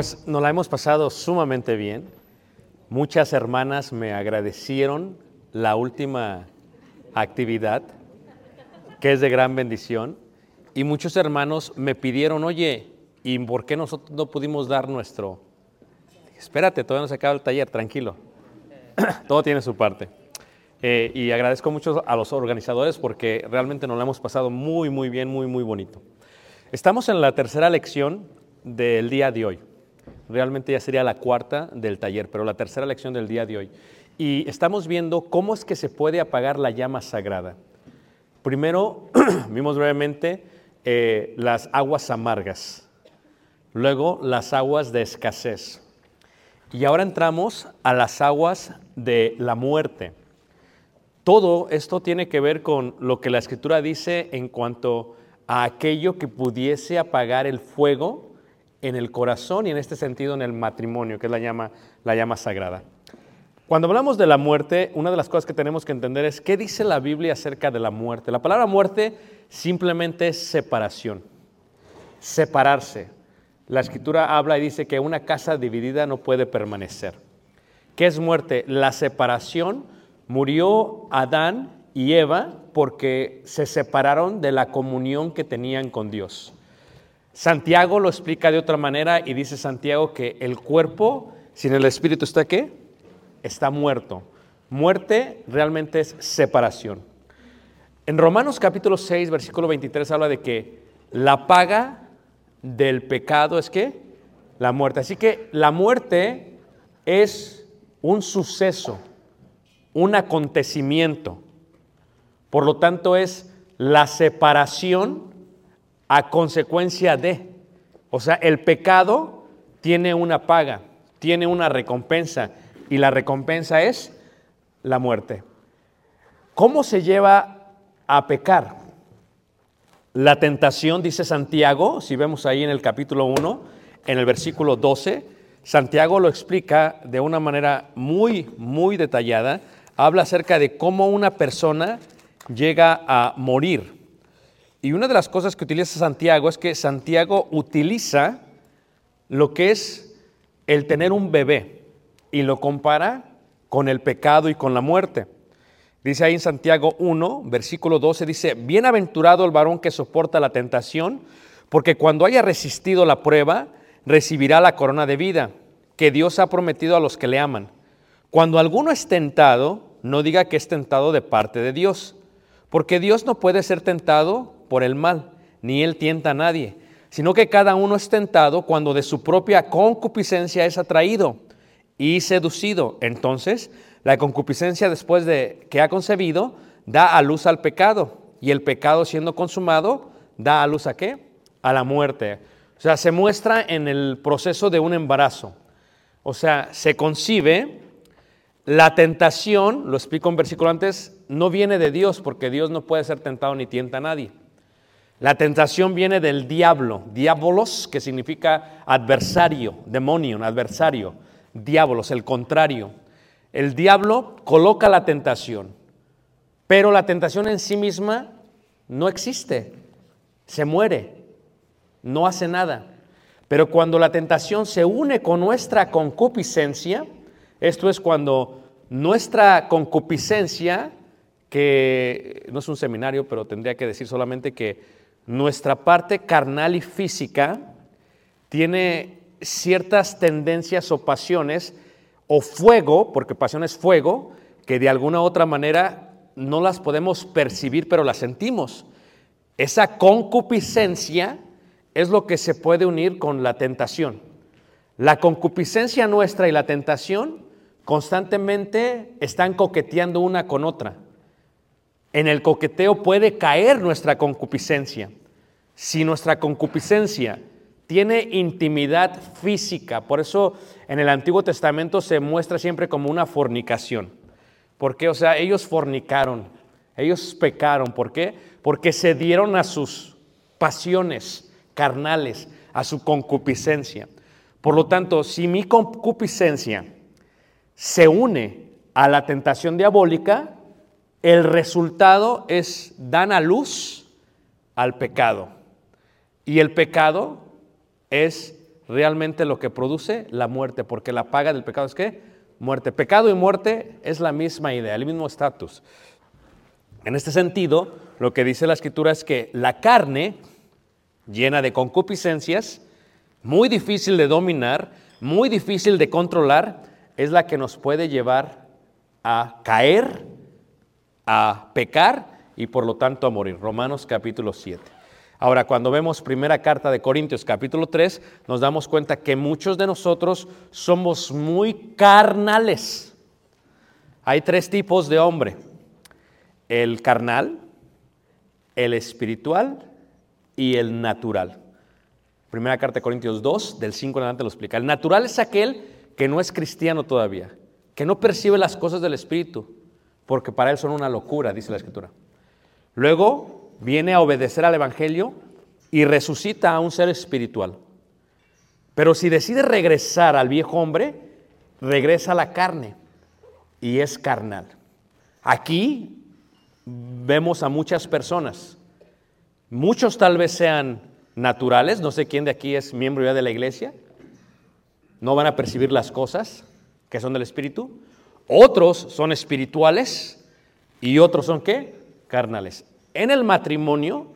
pues nos la hemos pasado sumamente bien. Muchas hermanas me agradecieron la última actividad, que es de gran bendición, y muchos hermanos me pidieron, oye, ¿y por qué nosotros no pudimos dar nuestro? Espérate, todavía no se acaba el taller, tranquilo. Todo tiene su parte. Eh, y agradezco mucho a los organizadores porque realmente nos la hemos pasado muy, muy bien, muy, muy bonito. Estamos en la tercera lección del día de hoy. Realmente ya sería la cuarta del taller, pero la tercera lección del día de hoy. Y estamos viendo cómo es que se puede apagar la llama sagrada. Primero, vimos brevemente eh, las aguas amargas, luego las aguas de escasez. Y ahora entramos a las aguas de la muerte. Todo esto tiene que ver con lo que la escritura dice en cuanto a aquello que pudiese apagar el fuego en el corazón y en este sentido en el matrimonio, que es la llama, la llama sagrada. Cuando hablamos de la muerte, una de las cosas que tenemos que entender es qué dice la Biblia acerca de la muerte. La palabra muerte simplemente es separación, separarse. La escritura habla y dice que una casa dividida no puede permanecer. ¿Qué es muerte? La separación. Murió Adán y Eva porque se separaron de la comunión que tenían con Dios. Santiago lo explica de otra manera y dice Santiago que el cuerpo sin el espíritu está qué? Está muerto. Muerte realmente es separación. En Romanos capítulo 6, versículo 23 habla de que la paga del pecado es qué? La muerte. Así que la muerte es un suceso, un acontecimiento. Por lo tanto es la separación a consecuencia de. O sea, el pecado tiene una paga, tiene una recompensa y la recompensa es la muerte. ¿Cómo se lleva a pecar? La tentación, dice Santiago, si vemos ahí en el capítulo 1, en el versículo 12, Santiago lo explica de una manera muy, muy detallada. Habla acerca de cómo una persona llega a morir. Y una de las cosas que utiliza Santiago es que Santiago utiliza lo que es el tener un bebé y lo compara con el pecado y con la muerte. Dice ahí en Santiago 1, versículo 12, dice, bienaventurado el varón que soporta la tentación, porque cuando haya resistido la prueba, recibirá la corona de vida que Dios ha prometido a los que le aman. Cuando alguno es tentado, no diga que es tentado de parte de Dios, porque Dios no puede ser tentado por el mal, ni él tienta a nadie, sino que cada uno es tentado cuando de su propia concupiscencia es atraído y seducido. Entonces, la concupiscencia después de que ha concebido da a luz al pecado y el pecado siendo consumado da a luz a qué? A la muerte. O sea, se muestra en el proceso de un embarazo. O sea, se concibe, la tentación, lo explico en versículo antes, no viene de Dios porque Dios no puede ser tentado ni tienta a nadie. La tentación viene del diablo, diabolos, que significa adversario, demonio, adversario, diabolos, el contrario. El diablo coloca la tentación, pero la tentación en sí misma no existe, se muere, no hace nada. Pero cuando la tentación se une con nuestra concupiscencia, esto es cuando nuestra concupiscencia, que no es un seminario, pero tendría que decir solamente que nuestra parte carnal y física tiene ciertas tendencias o pasiones o fuego, porque pasión es fuego, que de alguna u otra manera no las podemos percibir, pero las sentimos. Esa concupiscencia es lo que se puede unir con la tentación. La concupiscencia nuestra y la tentación constantemente están coqueteando una con otra. En el coqueteo puede caer nuestra concupiscencia. Si nuestra concupiscencia tiene intimidad física, por eso en el Antiguo Testamento se muestra siempre como una fornicación. ¿Por qué? O sea, ellos fornicaron, ellos pecaron. ¿Por qué? Porque se dieron a sus pasiones carnales, a su concupiscencia. Por lo tanto, si mi concupiscencia se une a la tentación diabólica, el resultado es dan a luz al pecado. Y el pecado es realmente lo que produce la muerte, porque la paga del pecado es qué? Muerte. Pecado y muerte es la misma idea, el mismo estatus. En este sentido, lo que dice la escritura es que la carne, llena de concupiscencias, muy difícil de dominar, muy difícil de controlar, es la que nos puede llevar a caer, a pecar y por lo tanto a morir. Romanos capítulo 7. Ahora, cuando vemos primera carta de Corintios capítulo 3, nos damos cuenta que muchos de nosotros somos muy carnales. Hay tres tipos de hombre. El carnal, el espiritual y el natural. Primera carta de Corintios 2, del 5 en adelante lo explica. El natural es aquel que no es cristiano todavía, que no percibe las cosas del espíritu, porque para él son una locura, dice la escritura. Luego viene a obedecer al Evangelio y resucita a un ser espiritual. Pero si decide regresar al viejo hombre, regresa a la carne y es carnal. Aquí vemos a muchas personas. Muchos tal vez sean naturales, no sé quién de aquí es miembro ya de la iglesia, no van a percibir las cosas que son del Espíritu. Otros son espirituales y otros son qué? Carnales. En el matrimonio,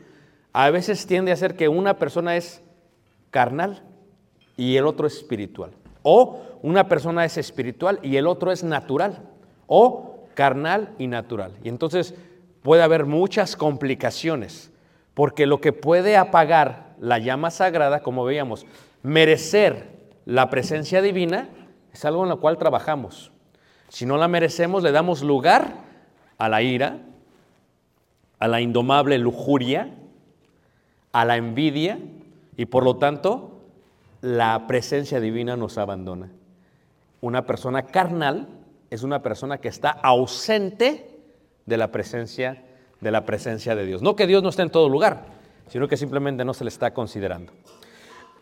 a veces tiende a ser que una persona es carnal y el otro es espiritual. O una persona es espiritual y el otro es natural. O carnal y natural. Y entonces puede haber muchas complicaciones, porque lo que puede apagar la llama sagrada, como veíamos, merecer la presencia divina, es algo en lo cual trabajamos. Si no la merecemos, le damos lugar a la ira, a la indomable lujuria, a la envidia y por lo tanto la presencia divina nos abandona. Una persona carnal es una persona que está ausente de la presencia de la presencia de Dios. No que Dios no esté en todo lugar, sino que simplemente no se le está considerando.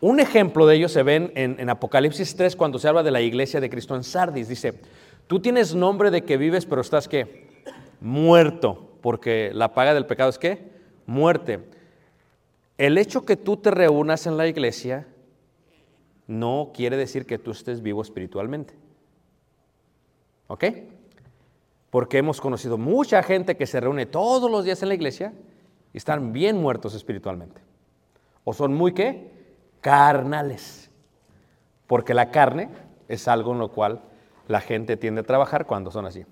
Un ejemplo de ello se ve en, en, Apocalipsis 3 cuando se habla de la iglesia de Cristo en Sardis. Dice, tú tienes nombre de que vives, pero estás que muerto porque la paga del pecado es qué? Muerte. El hecho que tú te reúnas en la iglesia no quiere decir que tú estés vivo espiritualmente. ¿Ok? Porque hemos conocido mucha gente que se reúne todos los días en la iglesia y están bien muertos espiritualmente. O son muy qué? Carnales. Porque la carne es algo en lo cual la gente tiende a trabajar cuando son así.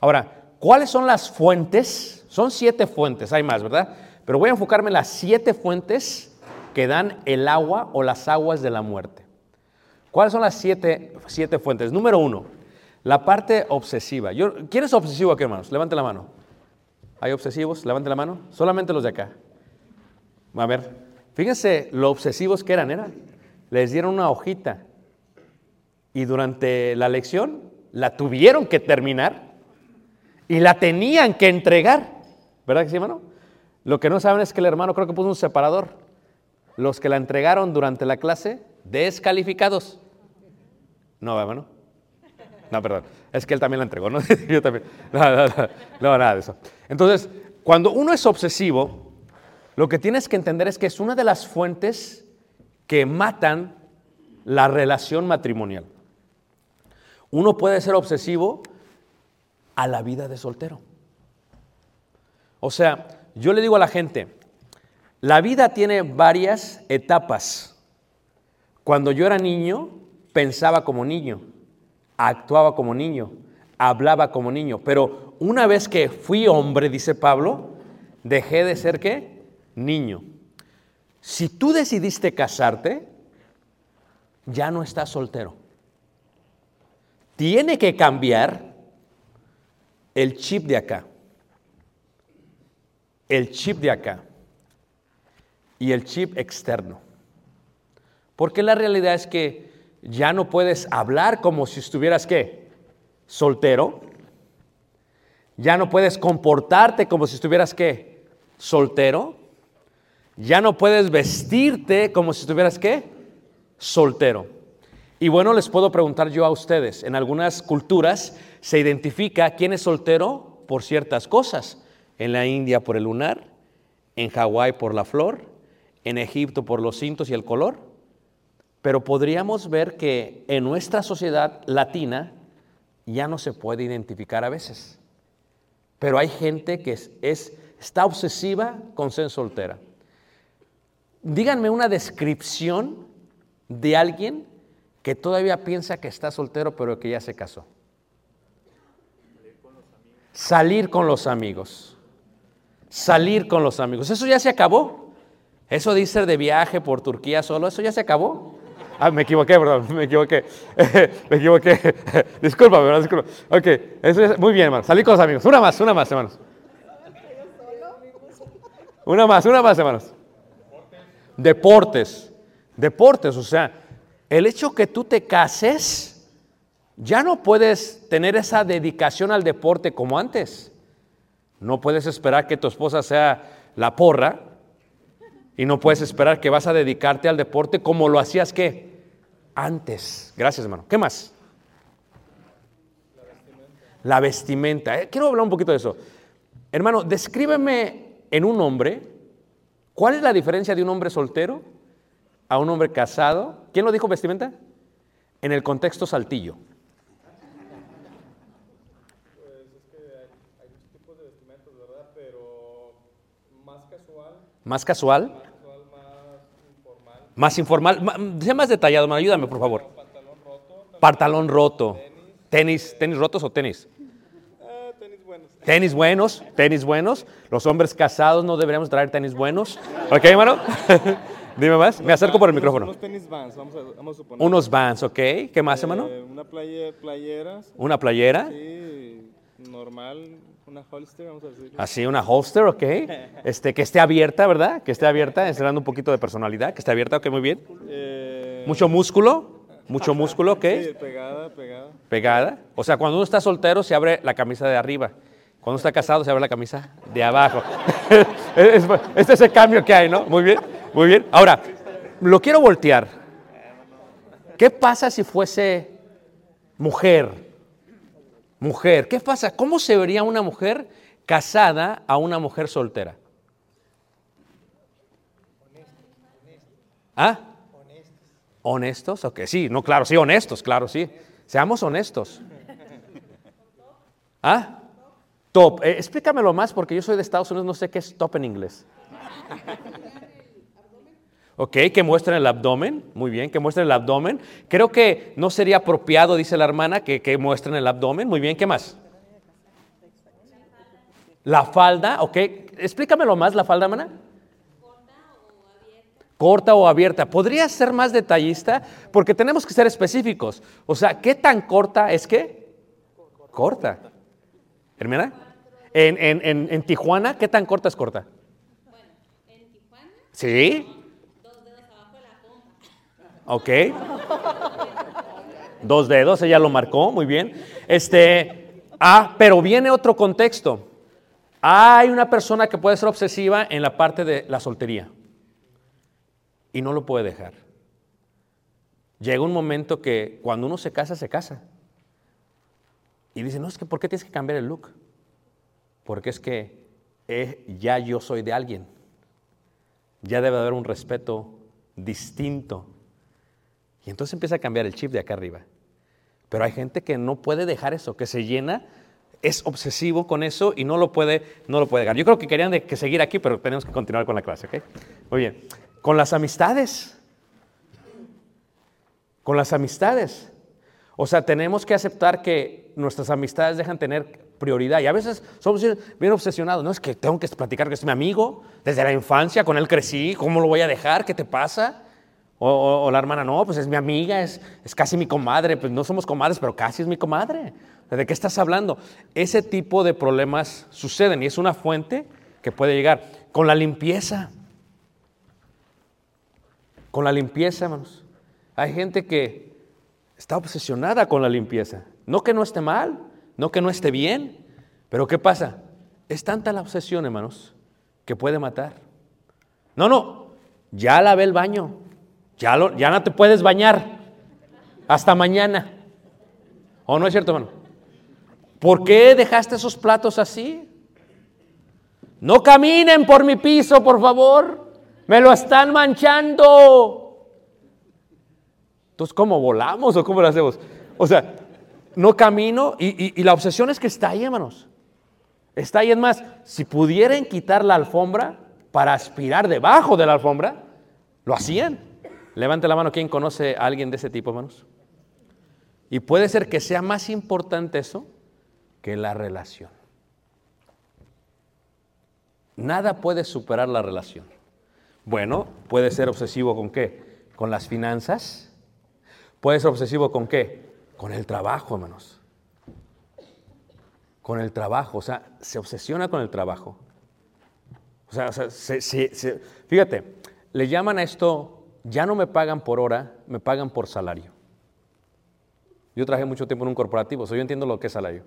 Ahora, ¿cuáles son las fuentes son siete fuentes, hay más, ¿verdad? Pero voy a enfocarme en las siete fuentes que dan el agua o las aguas de la muerte. ¿Cuáles son las siete, siete fuentes? Número uno, la parte obsesiva. Yo, ¿Quién es obsesivo aquí, hermanos? Levante la mano. ¿Hay obsesivos? Levante la mano. Solamente los de acá. A ver, fíjense lo obsesivos que eran, ¿era? Les dieron una hojita y durante la lección la tuvieron que terminar y la tenían que entregar. ¿Verdad que sí, hermano? Lo que no saben es que el hermano creo que puso un separador. Los que la entregaron durante la clase, descalificados. No, hermano. No, perdón. Es que él también la entregó, ¿no? Yo también. No, no, no, no, nada de eso. Entonces, cuando uno es obsesivo, lo que tienes que entender es que es una de las fuentes que matan la relación matrimonial. Uno puede ser obsesivo a la vida de soltero. O sea, yo le digo a la gente, la vida tiene varias etapas. Cuando yo era niño, pensaba como niño, actuaba como niño, hablaba como niño, pero una vez que fui hombre, dice Pablo, dejé de ser qué? Niño. Si tú decidiste casarte, ya no estás soltero. Tiene que cambiar el chip de acá, el chip de acá y el chip externo. Porque la realidad es que ya no puedes hablar como si estuvieras qué? Soltero. Ya no puedes comportarte como si estuvieras qué? Soltero. Ya no puedes vestirte como si estuvieras qué? Soltero. Y bueno, les puedo preguntar yo a ustedes, en algunas culturas se identifica quién es soltero por ciertas cosas. En la India por el lunar, en Hawái por la flor, en Egipto por los cintos y el color. Pero podríamos ver que en nuestra sociedad latina ya no se puede identificar a veces. Pero hay gente que es, es- está obsesiva con ser soltera. Díganme una descripción de alguien que todavía piensa que está soltero pero que ya se casó. Salir con los amigos. Salir con los amigos. Eso ya se acabó. Eso de irse de viaje por Turquía solo, eso ya se acabó. Ah, me equivoqué, perdón, me equivoqué. me equivoqué. Disculpa, ¿verdad? Disculpa. Ok, eso ya- muy bien, hermano. Salir con los amigos. Una más, una más, hermanos. Una más, una más, hermanos. Deportes. Deportes, o sea, el hecho que tú te cases, ya no puedes tener esa dedicación al deporte como antes. No puedes esperar que tu esposa sea la porra y no puedes esperar que vas a dedicarte al deporte como lo hacías que antes. Gracias, hermano. ¿Qué más? La vestimenta. Eh, Quiero hablar un poquito de eso. Hermano, descríbeme en un hombre, ¿cuál es la diferencia de un hombre soltero a un hombre casado? ¿Quién lo dijo vestimenta? En el contexto saltillo. Hay muchos tipos de vestimentas, ¿verdad? Pero más casual, ¿Más casual? más informal, ¿Más informal? Ma- Sea más detallado, hermano, ayúdame, por favor. pantalón roto, Pantalón roto. ¿Tenis, tenis rotos o tenis? tenis buenos. Tenis buenos, tenis buenos. Los hombres casados no deberíamos traer tenis buenos. ¿Ok, hermano? Dime más. Me acerco por el micrófono. Unos tenis vans, vamos a, vamos a suponer. Unos vans, ¿ok? ¿Qué más, hermano? Eh, una playa, playeras, Una playera. sí, normal, una holster, vamos a decir. Así, una holster, ¿ok? Este, que esté abierta, ¿verdad? Que esté abierta, enseñando un poquito de personalidad. Que esté abierta, ¿ok? Muy bien. Eh, Mucho músculo. Mucho músculo, ¿ok? Sí, pegada, pegada. Pegada. O sea, cuando uno está soltero se abre la camisa de arriba. Cuando está casado se abre la camisa de abajo. Es- es- este es el cambio que hay, ¿no? Muy bien, muy bien. Ahora, lo quiero voltear. ¿Qué pasa si fuese mujer? Mujer, ¿qué pasa? ¿Cómo se vería una mujer casada a una mujer soltera? ¿Ah? ¿Honestos? Ok, sí, no, claro, sí, honestos, claro, sí. Seamos honestos. ¿Ah? Top. Eh, explícamelo más porque yo soy de Estados Unidos, no sé qué es top en inglés. Ok, que muestren el abdomen. Muy bien, que muestren el abdomen. Creo que no sería apropiado, dice la hermana, que, que muestren el abdomen. Muy bien, ¿qué más? La falda, ok. Explícamelo más, la falda, hermana. corta o abierta. ¿Podría ser más detallista? Porque tenemos que ser específicos. O sea, ¿qué tan corta es que? Corta. ¿Hermana? En, en- en- en Tijuana, ¿qué tan corta es corta? En Tijuana, ¿Sí? dos dedos abajo de la pompa. Ok. Dos dedos, ella lo marcó, muy bien. Este, ah, pero viene otro contexto. Hay una persona que puede ser obsesiva en la parte de la soltería y no lo puede dejar. Llega un momento que cuando uno se casa, se casa. Y dice, no, es que ¿por qué tienes que cambiar el look? Porque es que eh, ya yo soy de alguien. Ya debe haber un respeto distinto. Entonces empieza a cambiar el chip de acá arriba. Pero hay gente que no puede dejar eso, que se llena, es obsesivo con eso y no lo puede, no lo puede dejar. Yo creo que querían que seguir aquí, pero tenemos que continuar con la clase, ¿ok? Muy bien. Con las amistades. Con las amistades. O sea, tenemos que aceptar que nuestras amistades dejan tener prioridad. Y a veces somos bien obsesionados. No es que tengo que platicar que es mi amigo desde la infancia, con él crecí, ¿cómo lo voy a dejar? ¿Qué te pasa? O, la hermana, no, pues es mi amiga, es, es casi mi comadre. Pues no somos comadres, pero casi es mi comadre. ¿De qué estás hablando? Ese tipo de problemas suceden y es una fuente que puede llegar. Con la limpieza. Con la limpieza, hermanos. Hay gente que está obsesionada con la limpieza. No que no esté mal, no que no esté bien, pero ¿qué pasa? Es tanta la obsesión, hermanos, que puede matar. No, no, ya lavé el baño, ya, lo- ya no te puedes bañar hasta mañana. ¿O no es cierto, hermano? ¿Por qué dejaste esos platos así? No caminen por mi piso, por favor. Me lo están manchando. Entonces, ¿cómo volamos o cómo lo hacemos? O sea, no camino y, y- y la obsesión es que está ahí, hermanos. Está ahí, es más, si pudieran quitar la alfombra para aspirar debajo de la alfombra, lo hacían. Levante la mano, ¿quién conoce a alguien de ese tipo, hermanos? Y puede ser que sea más importante eso que la relación. Nada puede superar la relación. Bueno, puede ser obsesivo con qué? Con las finanzas. Puede ser obsesivo con qué? Con el trabajo, hermanos. Con el trabajo, o sea, se obsesiona con el trabajo. O sea, fíjate, le llaman a esto, ya no me pagan por hora, me pagan por salario. Yo trabajé mucho tiempo en un corporativo, o sea, yo entiendo lo que es salario.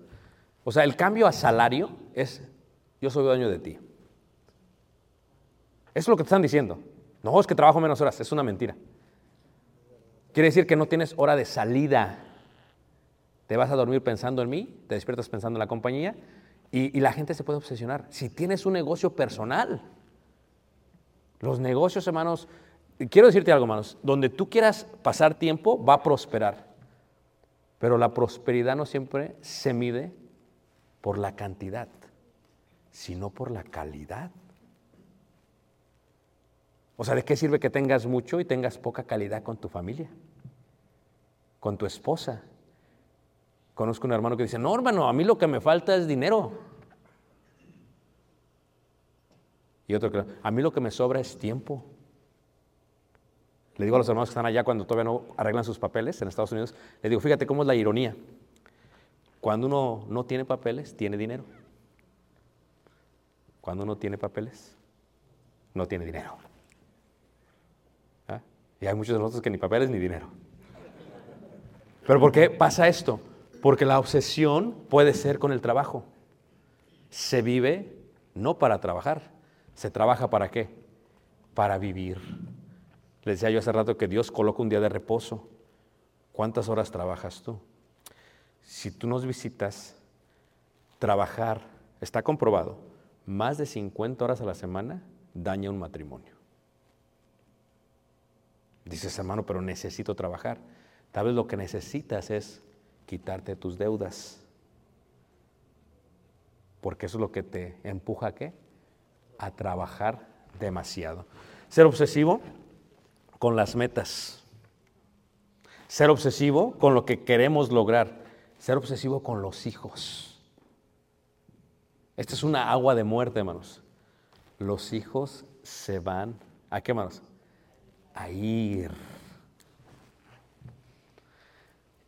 O sea, el cambio a salario es, yo soy dueño de ti. Eso es lo que te están diciendo. No, es que trabajo menos horas, es una mentira. Quiere decir que no tienes hora de salida. Te vas a dormir pensando en mí, te despiertas pensando en la compañía y, y la gente se puede obsesionar. Si tienes un negocio personal, los negocios, hermanos, quiero decirte algo, hermanos, donde tú quieras pasar tiempo va a prosperar, pero la prosperidad no siempre se mide por la cantidad, sino por la calidad. O sea, ¿de qué sirve que tengas mucho y tengas poca calidad con tu familia? Con tu esposa. Conozco un hermano que dice, no, hermano, a mí lo que me falta es dinero. Y otro que, a mí lo que me sobra es tiempo. Le digo a los hermanos que están allá cuando todavía no arreglan sus papeles en Estados Unidos, le digo, fíjate cómo es la ironía. Cuando uno no tiene papeles, tiene dinero. Cuando uno tiene papeles, no tiene dinero. ¿Ah? Y hay muchos de nosotros que ni papeles ni dinero. ¿Pero por qué pasa esto? Porque la obsesión puede ser con el trabajo. Se vive no para trabajar, se trabaja para qué? Para vivir. Les decía yo hace rato que Dios coloca un día de reposo. ¿Cuántas horas trabajas tú? Si tú nos visitas, trabajar, está comprobado, más de 50 horas a la semana daña un matrimonio. Dices, hermano, pero necesito trabajar. Tal vez lo que necesitas es quitarte tus deudas. Porque eso es lo que te empuja a qué? A trabajar demasiado. Ser obsesivo con las metas. Ser obsesivo con lo que queremos lograr. Ser obsesivo con los hijos. Esta es una agua de muerte, hermanos. Los hijos se van, ¿a qué, hermanos? a ir.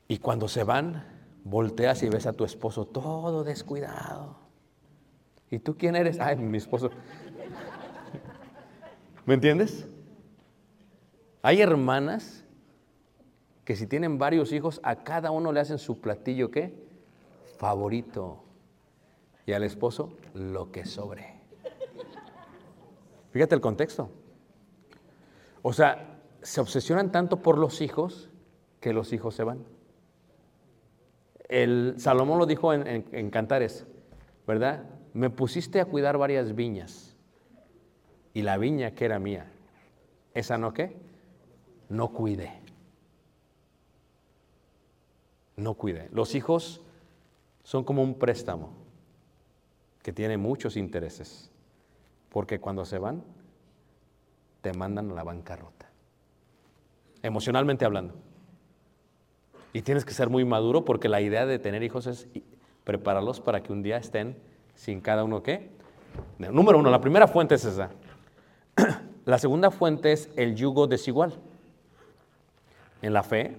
Y cuando se van, volteas y ves a tu esposo todo descuidado. ¿Y tú quién eres? Ay, mi esposo. ¿Me entiendes? Hay hermanas que si tienen varios hijos, a cada uno le hacen su platillo, ¿qué? Favorito. Y al esposo, lo que sobre. Fíjate el contexto. O sea, se obsesionan tanto por los hijos que los hijos se van. El Salomón lo dijo en, en- en Cantares, ¿verdad? Me pusiste a cuidar varias viñas y la viña que era mía, ¿esa no qué? No cuide. No cuide. Los hijos son como un préstamo que tiene muchos intereses, porque cuando se van, te mandan a la bancarrota, emocionalmente hablando. Y tienes que ser muy maduro porque la idea de tener hijos es prepararlos para que un día estén sin cada uno qué. Número uno, la primera fuente es esa. La segunda fuente es el yugo desigual. En la fe,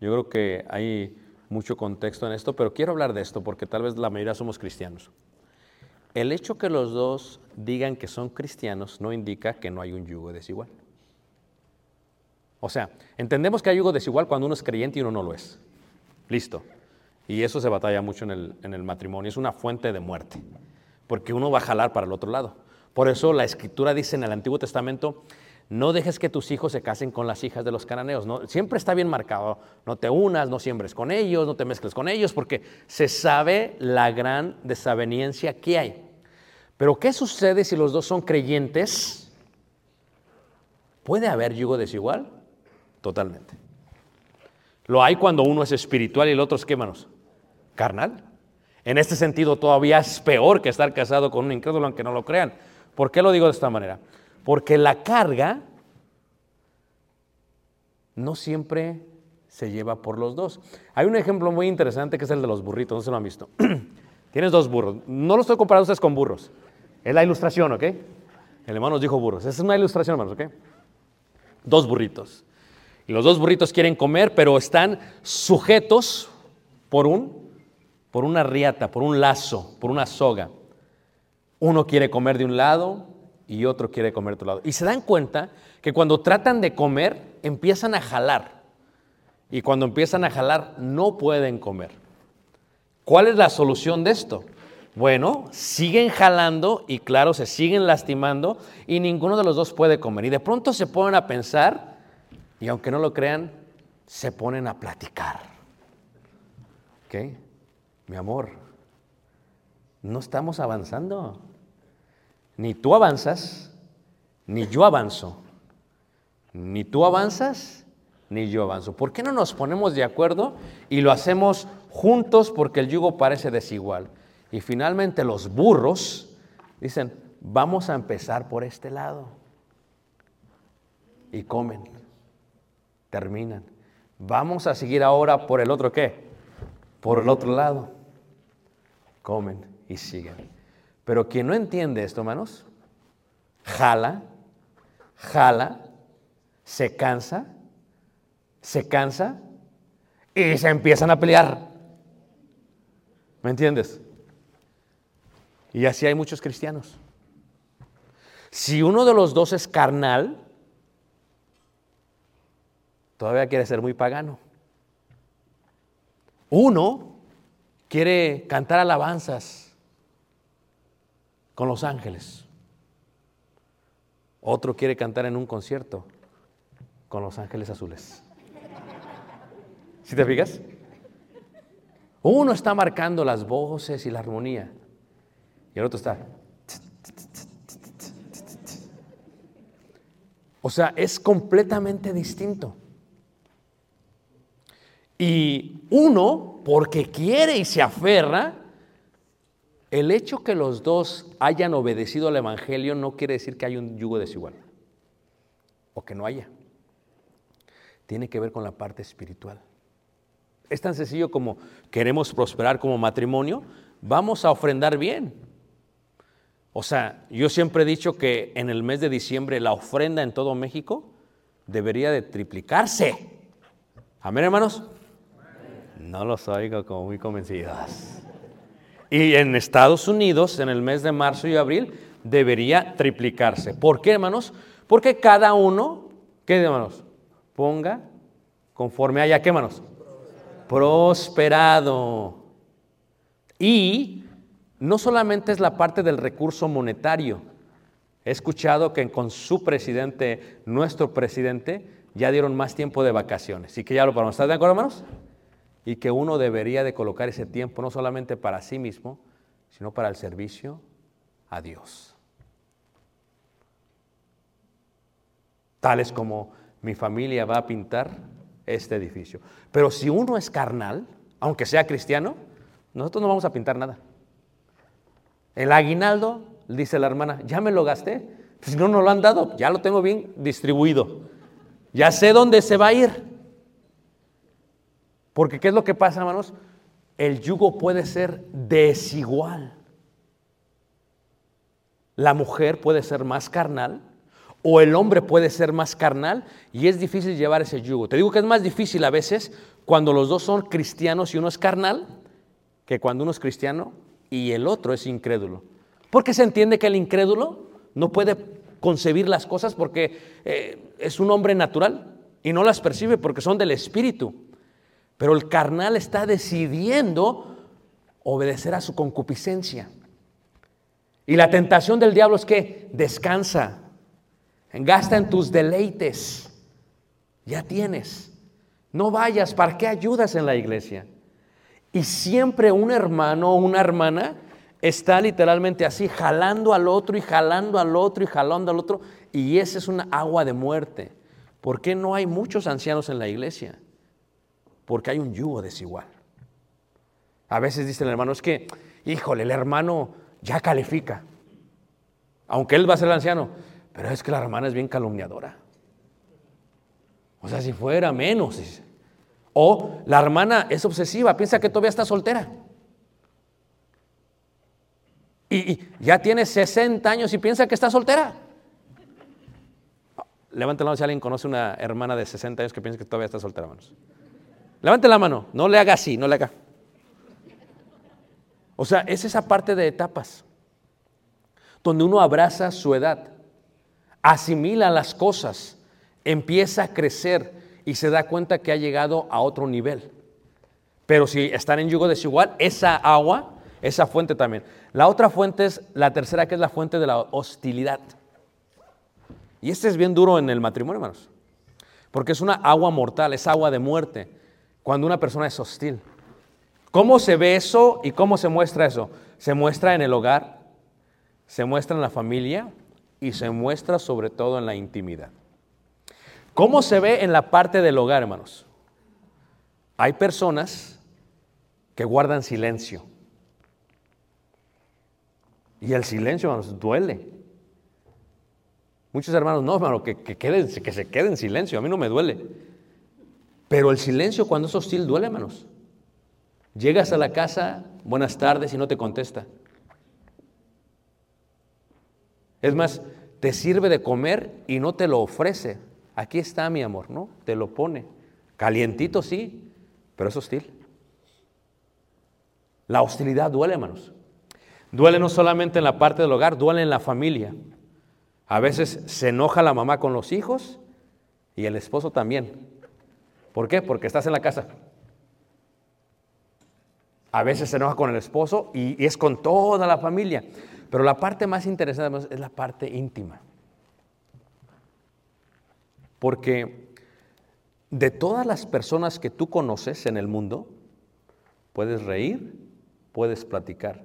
yo creo que hay mucho contexto en esto, pero quiero hablar de esto porque tal vez la mayoría somos cristianos. El hecho que los dos digan que son cristianos no indica que no hay un yugo desigual. O sea, entendemos que hay yugo desigual cuando uno es creyente y uno no lo es. Listo. Y eso se batalla mucho en el, en el matrimonio. Es una fuente de muerte. Porque uno va a jalar para el otro lado. Por eso la escritura dice en el Antiguo Testamento, no dejes que tus hijos se casen con las hijas de los cananeos. ¿no? Siempre está bien marcado. No te unas, no siembres con ellos, no te mezcles con ellos, porque se sabe la gran desaveniencia que hay. Pero ¿qué sucede si los dos son creyentes? ¿Puede haber yugo desigual? Totalmente. Lo hay cuando uno es espiritual y el otro es, ¿qué manos? Carnal. En este sentido todavía es peor que estar casado con un incrédulo, aunque no lo crean. ¿Por qué lo digo de esta manera? Porque la carga no siempre se lleva por los dos. Hay un ejemplo muy interesante que es el de los burritos, no se lo han visto. Tienes dos burros. No los estoy comparando ustedes con burros. Es la ilustración, ¿ok? El hermano nos dijo burros. Es una ilustración, hermanos, ¿ok? Dos burritos. Y los dos burritos quieren comer, pero están sujetos por un por una riata, por un lazo, por una soga. Uno quiere comer de un lado y otro quiere comer otro lado. Y se dan cuenta que cuando tratan de comer, empiezan a jalar. Y cuando empiezan a jalar, no pueden comer. ¿Cuál es la solución de esto? Bueno, siguen jalando y claro, se siguen lastimando y ninguno de los dos puede comer. Y de pronto se ponen a pensar y aunque no lo crean, se ponen a platicar. ¿Ok? Mi amor, no estamos avanzando. Ni tú avanzas, ni yo avanzo. Ni tú avanzas, ni yo avanzo. ¿Por qué no nos ponemos de acuerdo y lo hacemos juntos porque el yugo parece desigual? Y finalmente los burros dicen, vamos a empezar por este lado. Y comen, terminan. Vamos a seguir ahora por el otro qué? Por el otro lado. Comen y siguen. Pero quien no entiende esto, hermanos, jala, jala, se cansa, se cansa y se empiezan a pelear. ¿Me entiendes? Y así hay muchos cristianos. Si uno de los dos es carnal, todavía quiere ser muy pagano. Uno quiere cantar alabanzas con los ángeles. Otro quiere cantar en un concierto con los ángeles azules. ¿Sí te fijas? Uno está marcando las voces y la armonía y el otro está. O sea, es completamente distinto. Y uno, porque quiere y se aferra, el hecho que los dos hayan obedecido al Evangelio no quiere decir que haya un yugo desigual o que no haya. Tiene que ver con la parte espiritual. Es tan sencillo como queremos prosperar como matrimonio, vamos a ofrendar bien. O sea, yo siempre he dicho que en el mes de diciembre la ofrenda en todo México debería de triplicarse. Amén, hermanos. No los oigo como muy convencidos. Y en Estados Unidos, en el mes de marzo y abril, debería triplicarse. ¿Por qué, hermanos? Porque cada uno, ¿qué, hermanos? Ponga conforme haya, ¿qué, hermanos? Prosperado. Y no solamente es la parte del recurso monetario. He escuchado que con su presidente, nuestro presidente, ya dieron más tiempo de vacaciones. Y que ya lo podemos. ¿Están de acuerdo, hermanos? Y que uno debería de colocar ese tiempo no solamente para sí mismo, sino para el servicio a Dios. Tales como mi familia va a pintar este edificio. Pero si uno es carnal, aunque sea cristiano, nosotros no vamos a pintar nada. El aguinaldo, dice la hermana, ya me lo gasté. Si no nos lo han dado, ya lo tengo bien distribuido. Ya sé dónde se va a ir. Porque ¿qué es lo que pasa, hermanos? El yugo puede ser desigual. La mujer puede ser más carnal o el hombre puede ser más carnal y es difícil llevar ese yugo. Te digo que es más difícil a veces cuando los dos son cristianos y uno es carnal que cuando uno es cristiano y el otro es incrédulo. Porque se entiende que el incrédulo no puede concebir las cosas porque eh, es un hombre natural y no las percibe porque son del espíritu. Pero el carnal está decidiendo obedecer a su concupiscencia. Y la tentación del diablo es que descansa, gasta en tus deleites. Ya tienes. No vayas, ¿para qué ayudas en la iglesia? Y siempre un hermano o una hermana está literalmente así, jalando al otro y jalando al otro y jalando al otro. Y esa es una agua de muerte. ¿Por qué no hay muchos ancianos en la iglesia? Porque hay un yugo desigual. A veces dice el hermano, es que, híjole, el hermano ya califica. Aunque él va a ser el anciano, pero es que la hermana es bien calumniadora. O sea, si fuera menos. O la hermana es obsesiva, piensa que todavía está soltera. Y, y ya tiene 60 años y piensa que está soltera. Levanten la mano si alguien conoce una hermana de 60 años que piensa que todavía está soltera, hermanos. Levanten la mano, no le haga así, no le haga. O sea, es esa parte de etapas donde uno abraza su edad, asimila las cosas, empieza a crecer y se da cuenta que ha llegado a otro nivel. Pero si están en yugo desigual, esa agua, esa fuente también. La otra fuente es la tercera, que es la fuente de la hostilidad. Y este es bien duro en el matrimonio, hermanos. Porque es una agua mortal, es agua de muerte, cuando una persona es hostil. ¿Cómo se ve eso y cómo se muestra eso? Se muestra en el hogar, se muestra en la familia y se muestra sobre todo en la intimidad. ¿Cómo se ve en la parte del hogar, hermanos? Hay personas que guardan silencio. Y el silencio, hermanos, duele. Muchos hermanos, no, hermano, que, que, queden, que se quede en silencio, a mí no me duele. Pero el silencio cuando es hostil duele, hermanos. Llegas a la casa, buenas tardes, y no te contesta. Es más, te sirve de comer y no te lo ofrece. Aquí está mi amor, ¿no? Te lo pone. Calientito sí, pero es hostil. La hostilidad duele, hermanos. Duele no solamente en la parte del hogar, duele en la familia. A veces se enoja la mamá con los hijos y el esposo también. ¿Por qué? Porque estás en la casa. A veces se enoja con el esposo y, es con toda la familia. Pero la parte más interesante es la parte íntima. Porque de todas las personas que tú conoces en el mundo, puedes reír, puedes platicar,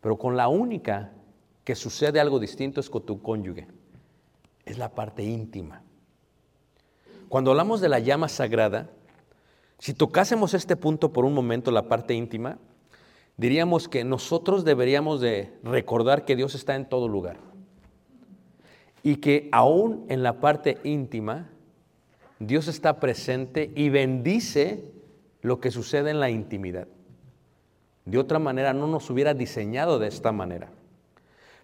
pero con la única que sucede algo distinto es con tu cónyuge. Es la parte íntima. Cuando hablamos de la llama sagrada, si tocásemos este punto por un momento, la parte íntima, diríamos que nosotros deberíamos de recordar que Dios está en todo lugar y que aún en la parte íntima, Dios está presente y bendice lo que sucede en la intimidad. De otra manera no nos hubiera diseñado de esta manera.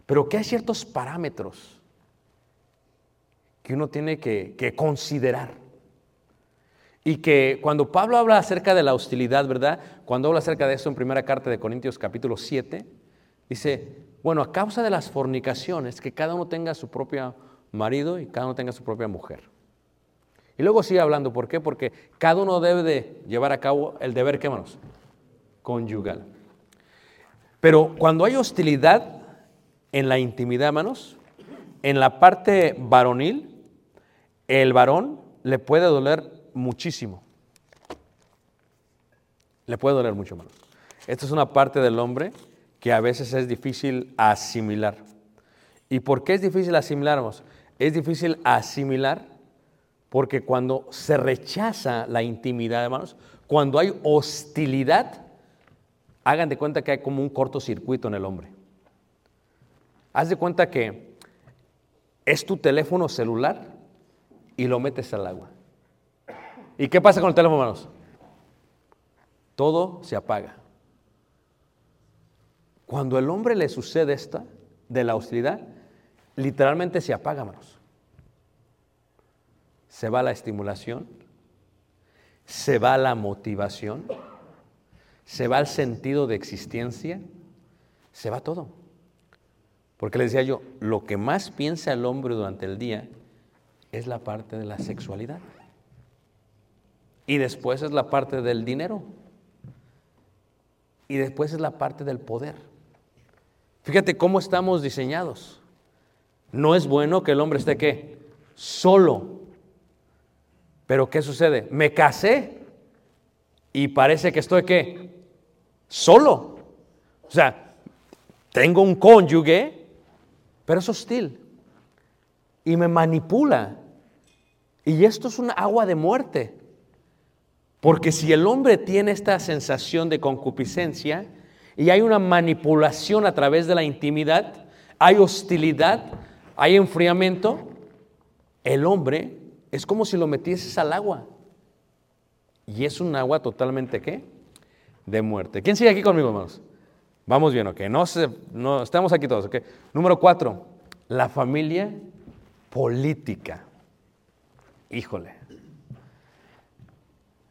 Pero que hay ciertos parámetros que uno tiene que, que considerar. Y que cuando Pablo habla acerca de la hostilidad, ¿verdad? Cuando habla acerca de eso en primera carta de Corintios capítulo 7, dice, bueno, a causa de las fornicaciones, que cada uno tenga su propio marido y cada uno tenga su propia mujer. Y luego sigue hablando, ¿por qué? Porque cada uno debe de llevar a cabo el deber, ¿qué manos? Conyugal. Pero cuando hay hostilidad en la intimidad, manos, en la parte varonil, el varón le puede doler muchísimo. Le puede doler mucho, manos. Esta es una parte del hombre que a veces es difícil asimilar. ¿Y por qué es difícil asimilar? manos? Es difícil asimilar porque cuando se rechaza la intimidad, hermanos, cuando hay hostilidad, hagan de cuenta que hay como un cortocircuito en el hombre. Haz de cuenta que es tu teléfono celular y lo metes al agua. ¿Y qué pasa con el teléfono, hermanos? Todo se apaga. Cuando al hombre le sucede esta de la hostilidad, literalmente se apaga, hermanos. Se va la estimulación, se va la motivación, se va el sentido de existencia, se va todo. Porque le decía yo, lo que más piensa el hombre durante el día es la parte de la sexualidad. Y después es la parte del dinero. Y después es la parte del poder. Fíjate cómo estamos diseñados. No es bueno que el hombre esté qué? Solo. Pero ¿qué sucede? Me casé y parece que estoy qué? Solo. O sea, tengo un cónyuge, pero es hostil. Y me manipula. Y esto es una agua de muerte. Porque si el hombre tiene esta sensación de concupiscencia y hay una manipulación a través de la intimidad, hay hostilidad, hay enfriamiento, el hombre es como si lo metieses al agua. Y es un agua totalmente ¿qué? De muerte. ¿Quién sigue aquí conmigo, hermanos? Vamos bien, ok. No, se, no estamos aquí todos, ok. Número cuatro, la familia política. Híjole.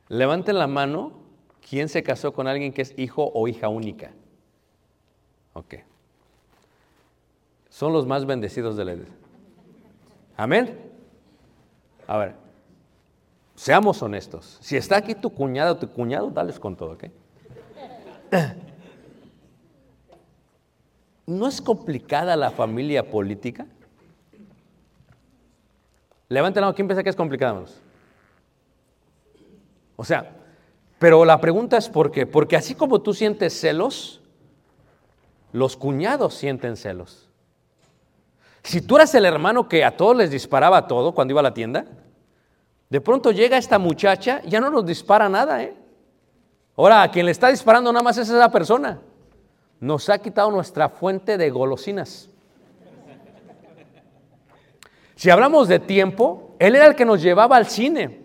Levanten la mano quién se casó con alguien que es hijo o hija única. Ok. Son los más bendecidos de la iglesia. Amén. A ver, seamos honestos. Si está aquí tu cuñada o tu cuñado, dales con todo, ¿ok? ¿No es complicada la familia política? Levanten la mano, ¿quién piensa que es complicada, hermanos? O sea, pero la pregunta es por qué. Porque así como tú sientes celos, los cuñados sienten celos. Si tú eras el hermano que a todos les disparaba todo cuando iba a la tienda, de pronto llega esta muchacha, ya no nos dispara nada, ¿eh? Ahora, a quien le está disparando nada más es esa persona. Nos ha quitado nuestra fuente de golosinas. Si hablamos de tiempo, él era el que nos llevaba al cine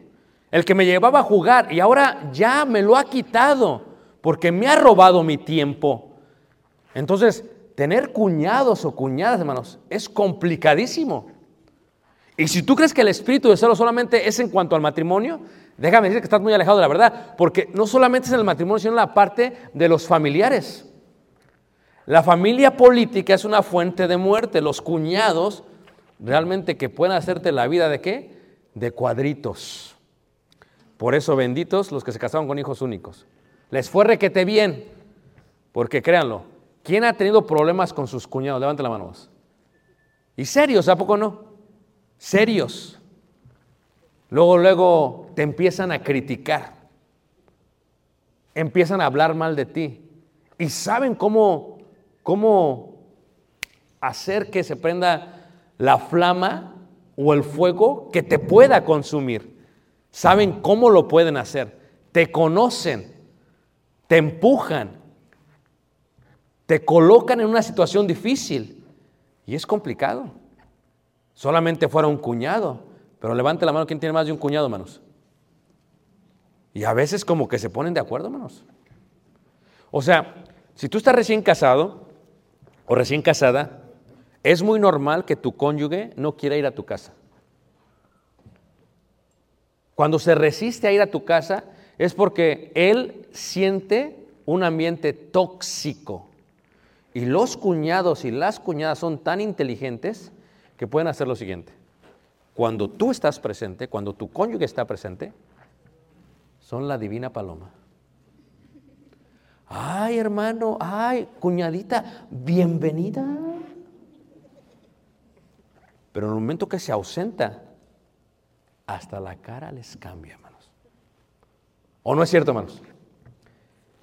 el que me llevaba a jugar y ahora ya me lo ha quitado porque me ha robado mi tiempo. Entonces, tener cuñados o cuñadas, hermanos, es complicadísimo. Y si tú crees que el espíritu de celo solamente es en cuanto al matrimonio, déjame decir que estás muy alejado de la verdad, porque no solamente es en el matrimonio, sino en la parte de los familiares. La familia política es una fuente de muerte. Los cuñados realmente que pueden hacerte la vida de qué? De cuadritos. Por eso benditos los que se casaron con hijos únicos. Les fue requete bien, porque créanlo, ¿quién ha tenido problemas con sus cuñados? Levante la mano. Y serios, ¿a poco no? Serios. Luego, luego te empiezan a criticar. Empiezan a hablar mal de ti. Y saben cómo, cómo hacer que se prenda la flama o el fuego que te pueda consumir. Saben cómo lo pueden hacer. Te conocen, te empujan, te colocan en una situación difícil. Y es complicado. Solamente fuera un cuñado. Pero levante la mano, ¿quién tiene más de un cuñado, hermanos? Y a veces como que se ponen de acuerdo, hermanos. O sea, si tú estás recién casado o recién casada, es muy normal que tu cónyuge no quiera ir a tu casa. Cuando se resiste a ir a tu casa es porque él siente un ambiente tóxico. Y los cuñados y las cuñadas son tan inteligentes que pueden hacer lo siguiente. Cuando tú estás presente, cuando tu cónyuge está presente, son la divina paloma. Ay, hermano, ay, cuñadita, bienvenida. Pero en el momento que se ausenta, hasta la cara les cambia, hermanos. ¿O no es cierto, hermanos?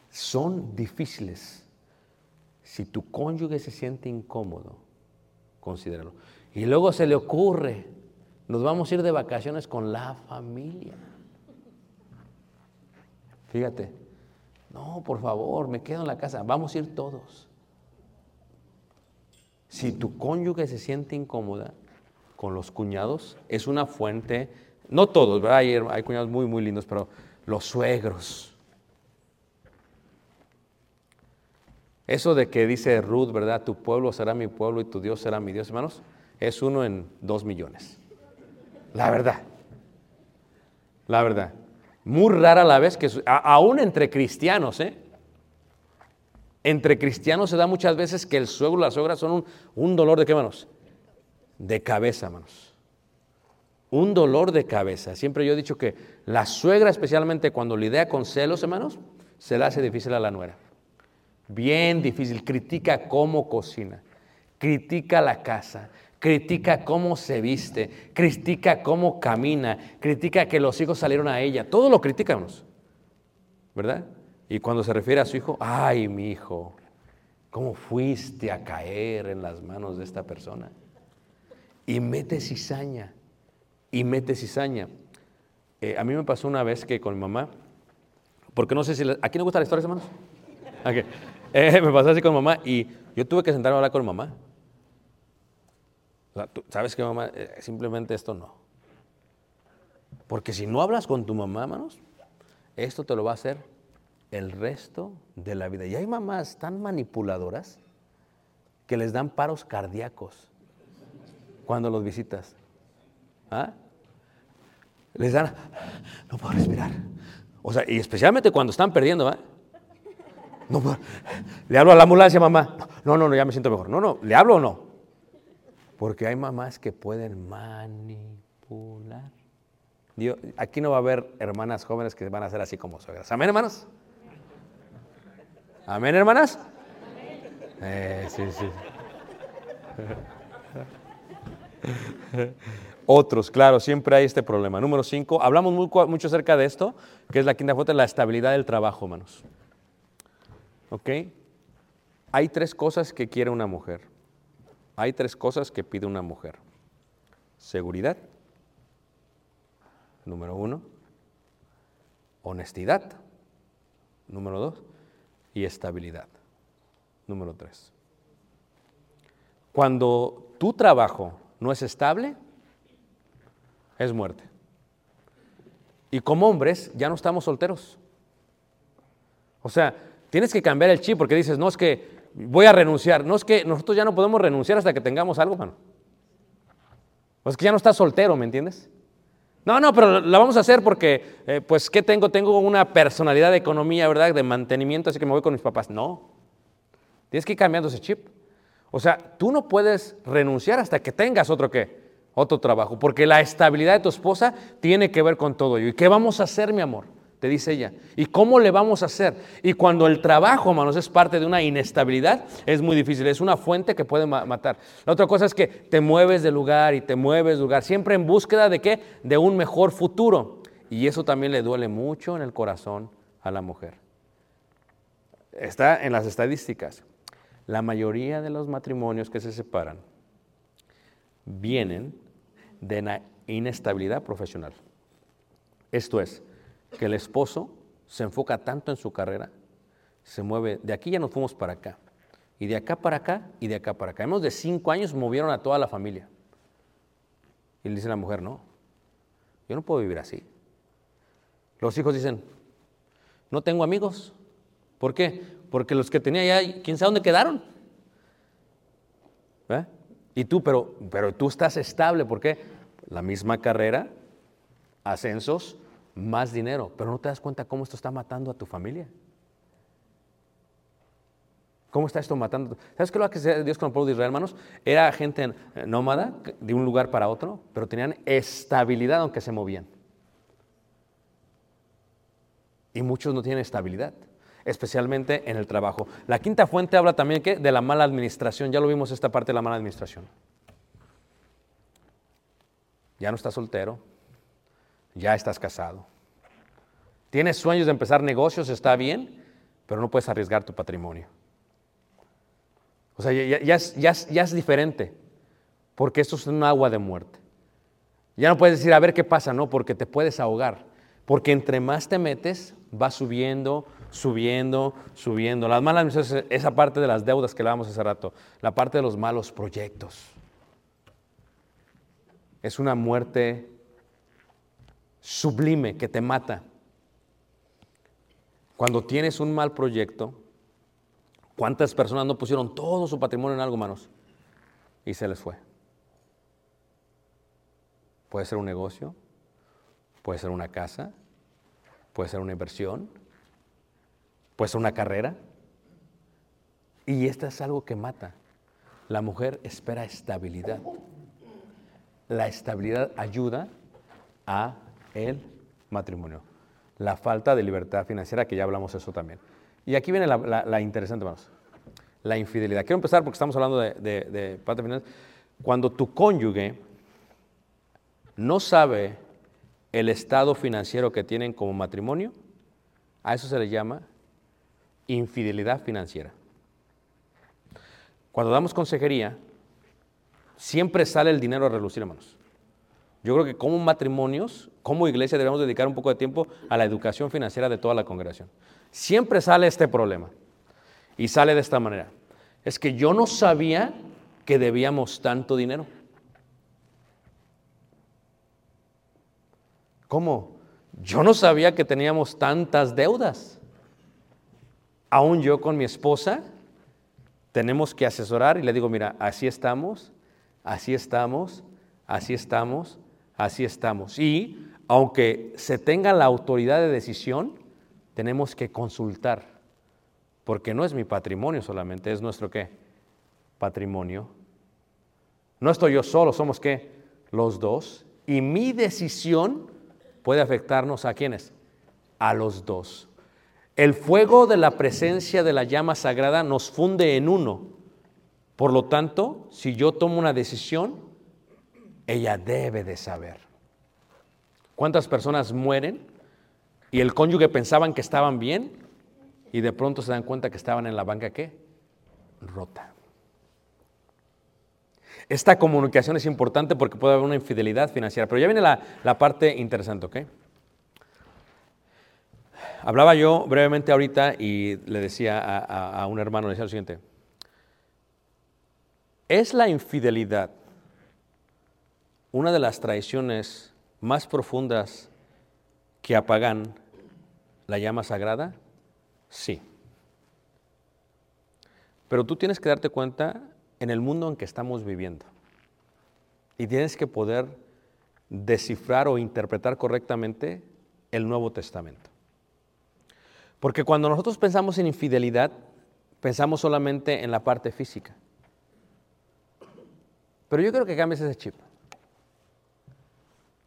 Son difíciles. Si tu cónyuge se siente incómodo, considéralo. Y luego se le ocurre, nos vamos a ir de vacaciones con la familia. Fíjate, no, por favor, me quedo en la casa, vamos a ir todos. Si tu cónyuge se siente incómoda con los cuñados, es una fuente, no todos, ¿verdad? Hay, cuñados muy, muy lindos, pero los suegros. Eso de que dice Ruth, ¿verdad? Tu pueblo será mi pueblo y tu Dios será mi Dios, hermanos, es uno en dos millones. La verdad. La verdad. Muy rara la vez que, aún entre cristianos, ¿eh? Entre cristianos se da muchas veces que el suegro y la suegra son un, un dolor de qué, manos? De cabeza, manos. Un dolor de cabeza. Siempre yo he dicho que la suegra, especialmente cuando lidia con celos, hermanos, se le hace difícil a la nuera. Bien difícil. Critica cómo cocina, critica la casa, critica cómo se viste, critica cómo camina, critica que los hijos salieron a ella. Todo lo critica, hermanos. ¿Verdad? Y cuando se refiere a su hijo, ay, mi hijo, ¿cómo fuiste a caer en las manos de esta persona? Y mete cizaña, y mete cizaña. Eh, a mí me pasó una vez que con mi mamá, porque no sé si, le- ¿a quién le gusta la historia, hermanos? Ok. Eh, me pasó así con mamá y yo tuve que sentarme a hablar con mamá. Tú- ¿Sabes qué, mamá? Eh, simplemente esto no. Porque si no hablas con tu mamá, hermanos, esto te lo va a hacer el resto de la vida. Y hay mamás tan manipuladoras que les dan paros cardíacos cuando los visitas. ¿Ah? Les dan, no puedo respirar. O sea, y especialmente cuando están perdiendo, ¿ah? No puedo. Le hablo a la ambulancia, mamá. No, no, no, ya me siento mejor. No, no, ¿le hablo o no? Porque hay mamás que pueden manipular. Dios, aquí no va a haber hermanas jóvenes que van a ser así como suegras. ¿Amén, hermanos? ¿Amén, hermanas? Eh, sí, sí. Otros, claro, siempre hay este problema. Número cinco, hablamos mucho acerca de esto, que es la quinta fuente, la estabilidad del trabajo, hermanos. ¿Ok? Hay tres cosas que quiere una mujer. Hay tres cosas que pide una mujer. Seguridad, número uno. Honestidad, número dos. Y estabilidad, número tres. Cuando tu trabajo no es estable, es muerte. Y como hombres ya no estamos solteros. O sea, tienes que cambiar el chip porque dices, no es que voy a renunciar, no es que nosotros ya no podemos renunciar hasta que tengamos algo, mano. O es que ya no estás soltero, ¿me entiendes? No, no, pero la vamos a hacer porque, eh, pues, ¿qué tengo? Tengo una personalidad de economía, ¿verdad? De mantenimiento, así que me voy con mis papás. No. Tienes que ir cambiando ese chip. O sea, tú no puedes renunciar hasta que tengas otro qué? Otro trabajo. Porque la estabilidad de tu esposa tiene que ver con todo ello. ¿Y qué vamos a hacer, mi amor? Te dice ella. ¿Y cómo le vamos a hacer? Y cuando el trabajo, hermanos, es parte de una inestabilidad, es muy difícil. Es una fuente que puede ma- matar. La otra cosa es que te mueves de lugar y te mueves de lugar, siempre en búsqueda de qué? De un mejor futuro. Y eso también le duele mucho en el corazón a la mujer. Está en las estadísticas. La mayoría de los matrimonios que se separan vienen de la inestabilidad profesional. Esto es, que el esposo se enfoca tanto en su carrera, se mueve, de aquí ya nos fuimos para acá, y de acá para acá, y de acá para acá. Hemos de cinco años movieron a toda la familia. Y le dice la mujer, no, yo no puedo vivir así. Los hijos dicen, no tengo amigos. ¿Por qué? Porque los que tenía ya, quién sabe dónde quedaron. ¿Ve? Y tú, pero, pero tú estás estable, ¿por qué? La misma carrera, ascensos, más dinero, pero no te das cuenta cómo esto está matando a tu familia. ¿Cómo está esto matando? ¿Sabes qué es lo que hacía Dios con el pueblo de Israel, hermanos? Era gente eh, nómada de un lugar para otro, pero tenían estabilidad aunque se movían. Y muchos no tienen estabilidad, especialmente en el trabajo. La quinta fuente habla también ¿qué? de la mala administración. Ya lo vimos esta parte de la mala administración. Ya no estás soltero, ya estás casado. Tienes sueños de empezar negocios, está bien, pero no puedes arriesgar tu patrimonio. O sea, ya, es- ya es diferente, porque esto es un agua de muerte. Ya no puedes decir, a ver qué pasa, no, porque te puedes ahogar. Porque entre más te metes, va subiendo, subiendo, subiendo. Las malas administraciones, esa parte de las deudas que hablábamos hace rato, la parte de los malos proyectos. Es una muerte sublime que te mata. Cuando tienes un mal proyecto, ¿cuántas personas no pusieron todo su patrimonio en algo, manos? Y se les fue. Puede ser un negocio, puede ser una casa, puede ser una inversión, puede ser una carrera. Y esto es algo que mata. La mujer espera estabilidad. La estabilidad ayuda a el matrimonio. La falta de libertad financiera, que ya hablamos eso también. Y aquí viene la, interesante, hermanos. La infidelidad. Quiero empezar porque estamos hablando de, de, de parte final. Cuando tu cónyuge no sabe el estado financiero que tienen como matrimonio, a eso se le llama infidelidad financiera. Cuando damos consejería, siempre sale el dinero a relucir, hermanos. Yo creo que como matrimonios, como iglesia, debemos dedicar un poco de tiempo a la educación financiera de toda la congregación. Siempre sale este problema. Y sale de esta manera. Es que yo no sabía que debíamos tanto dinero. ¿Cómo? Yo no sabía que teníamos tantas deudas. Aún yo con mi esposa tenemos que asesorar y le digo, mira, así estamos, así estamos, así estamos, así estamos. Y aunque se tenga la autoridad de decisión, tenemos que consultar, porque no es mi patrimonio solamente, es nuestro qué? Patrimonio. No estoy yo solo, somos qué? Los dos. Y mi decisión puede afectarnos a quiénes? A los dos. El fuego de la presencia de la llama sagrada nos funde en uno. Por lo tanto, si yo tomo una decisión, ella debe de saber. ¿Cuántas personas mueren y el cónyuge pensaban que estaban bien y de pronto se dan cuenta que estaban en la banca qué? Rota. Esta comunicación es importante porque puede haber una infidelidad financiera, pero ya viene la, la parte interesante, ¿ok? Hablaba yo brevemente ahorita y le decía a, un hermano, le decía lo siguiente, ¿es la infidelidad una de las traiciones más profundas que apagan la llama sagrada? Sí. Pero tú tienes que darte cuenta en el mundo en que estamos viviendo. Y tienes que poder descifrar o interpretar correctamente el Nuevo Testamento. Porque cuando nosotros pensamos en infidelidad, pensamos solamente en la parte física. Pero yo creo que cambies ese chip.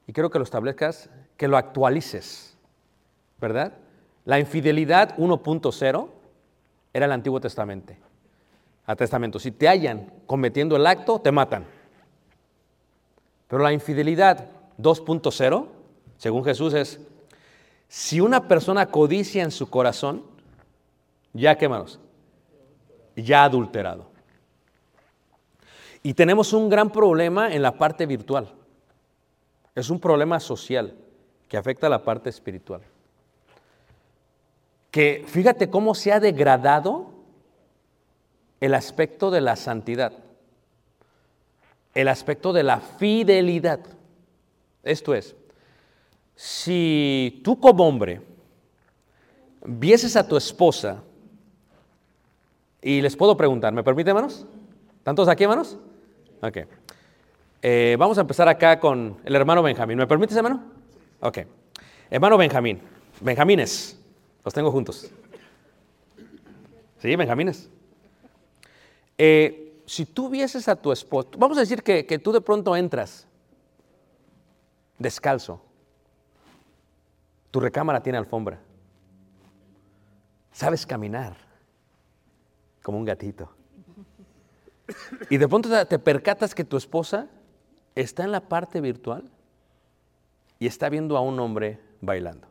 Y quiero que lo establezcas, que lo actualices. ¿Verdad? La infidelidad 1.0 era el Antiguo Testamento. Testamento. Si te hallan cometiendo el acto, te matan. Pero la infidelidad 2.0, según Jesús, es si una persona codicia en su corazón, ya qué manos, ya adulterado. Y tenemos un gran problema en la parte virtual. Es un problema social que afecta a la parte espiritual. Que fíjate cómo se ha degradado el aspecto de la santidad, el aspecto de la fidelidad. Esto es, si tú como hombre vieses a tu esposa, y les puedo preguntar, ¿me permite, hermanos? ¿Están todos aquí, hermanos? Ok. Eh, vamos a empezar acá con el hermano Benjamín. ¿Me permites, hermano? Ok. Hermano Benjamín, Benjamines, los tengo juntos. Sí, Benjamines. Eh, si tú vieses a tu esposo, vamos a decir que, que tú de pronto entras descalzo, tu recámara tiene alfombra, sabes caminar como un gatito. Y de pronto te- percatas que tu esposa está en la parte virtual y está viendo a un hombre bailando.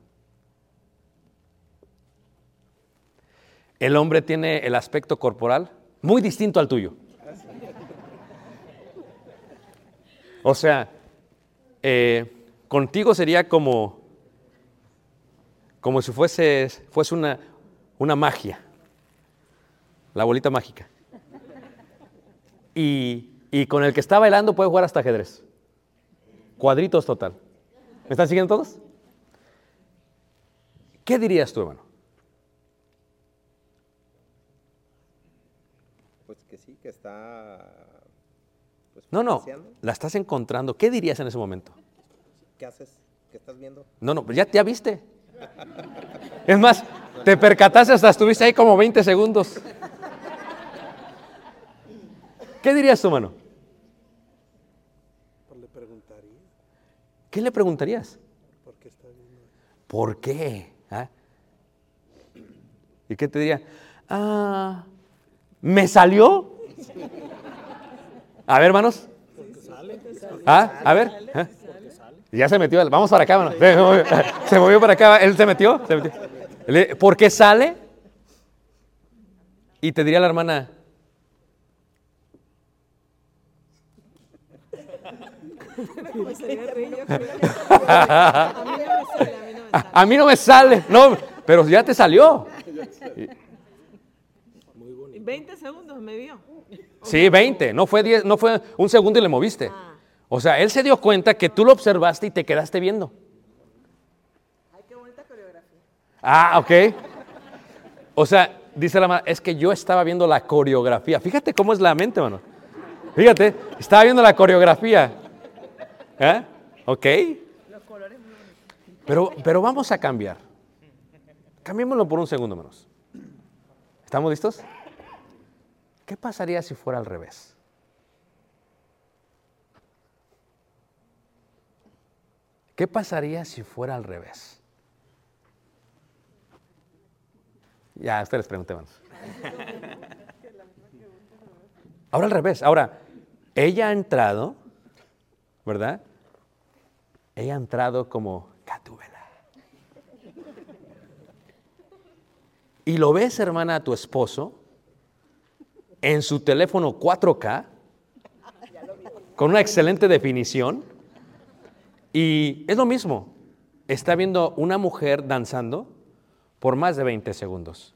El hombre tiene el aspecto corporal muy distinto al tuyo. O sea, eh, contigo sería como, como si fuese, fuese una, una magia, la bolita mágica. Y, y con el que está bailando puede jugar hasta ajedrez. Cuadritos total. ¿Me están siguiendo todos? ¿Qué dirías tú, hermano? Pues que sí, que está. Pues, No, no, la estás encontrando. ¿Qué dirías en ese momento? ¿Qué haces? ¿Qué estás viendo? No, no, ya, ya viste. Es más, te percataste hasta estuviste ahí como 20 segundos. ¿Qué dirías tú, mano? Pues le preguntaría ¿Qué le preguntarías? por qué está viendo. ¿Por qué? ¿Ah? ¿Y qué te diría? Ah, ¿me salió? A ver, hermanos. Ah, a ver. ¿Ah? Ya se metió. Vamos para acá, mano. Se movió, se movió para acá. Él se metió. se metió. ¿Por qué sale? Y te diría la hermana. A mí no me sale. No, pero ya te salió. Y 20 segundos me vio. Sí, 20. No fue 10, no fue un segundo y le moviste. O sea, él se dio cuenta que tú lo observaste y te quedaste viendo. Ay, qué bonita coreografía. Ah, ok. O sea, dice la mamá, es que yo estaba viendo la coreografía. Fíjate cómo es la mente, mano. Fíjate, estaba viendo la coreografía. ¿Eh? Ok. Pero, pero vamos a cambiar. Cambiémoslo por un segundo menos. ¿Estamos listos? ¿Qué pasaría si fuera al revés? ¿Qué pasaría si fuera al revés? Ya, ustedes les pregunté. Ahora al revés. Ahora, ella ha entrado, ¿verdad? Ella ha entrado como Gatúbela. Y lo ves, hermana, a tu esposo en su teléfono 4K, con una excelente definición. Y es lo mismo. Está viendo una mujer danzando por más de 20 segundos.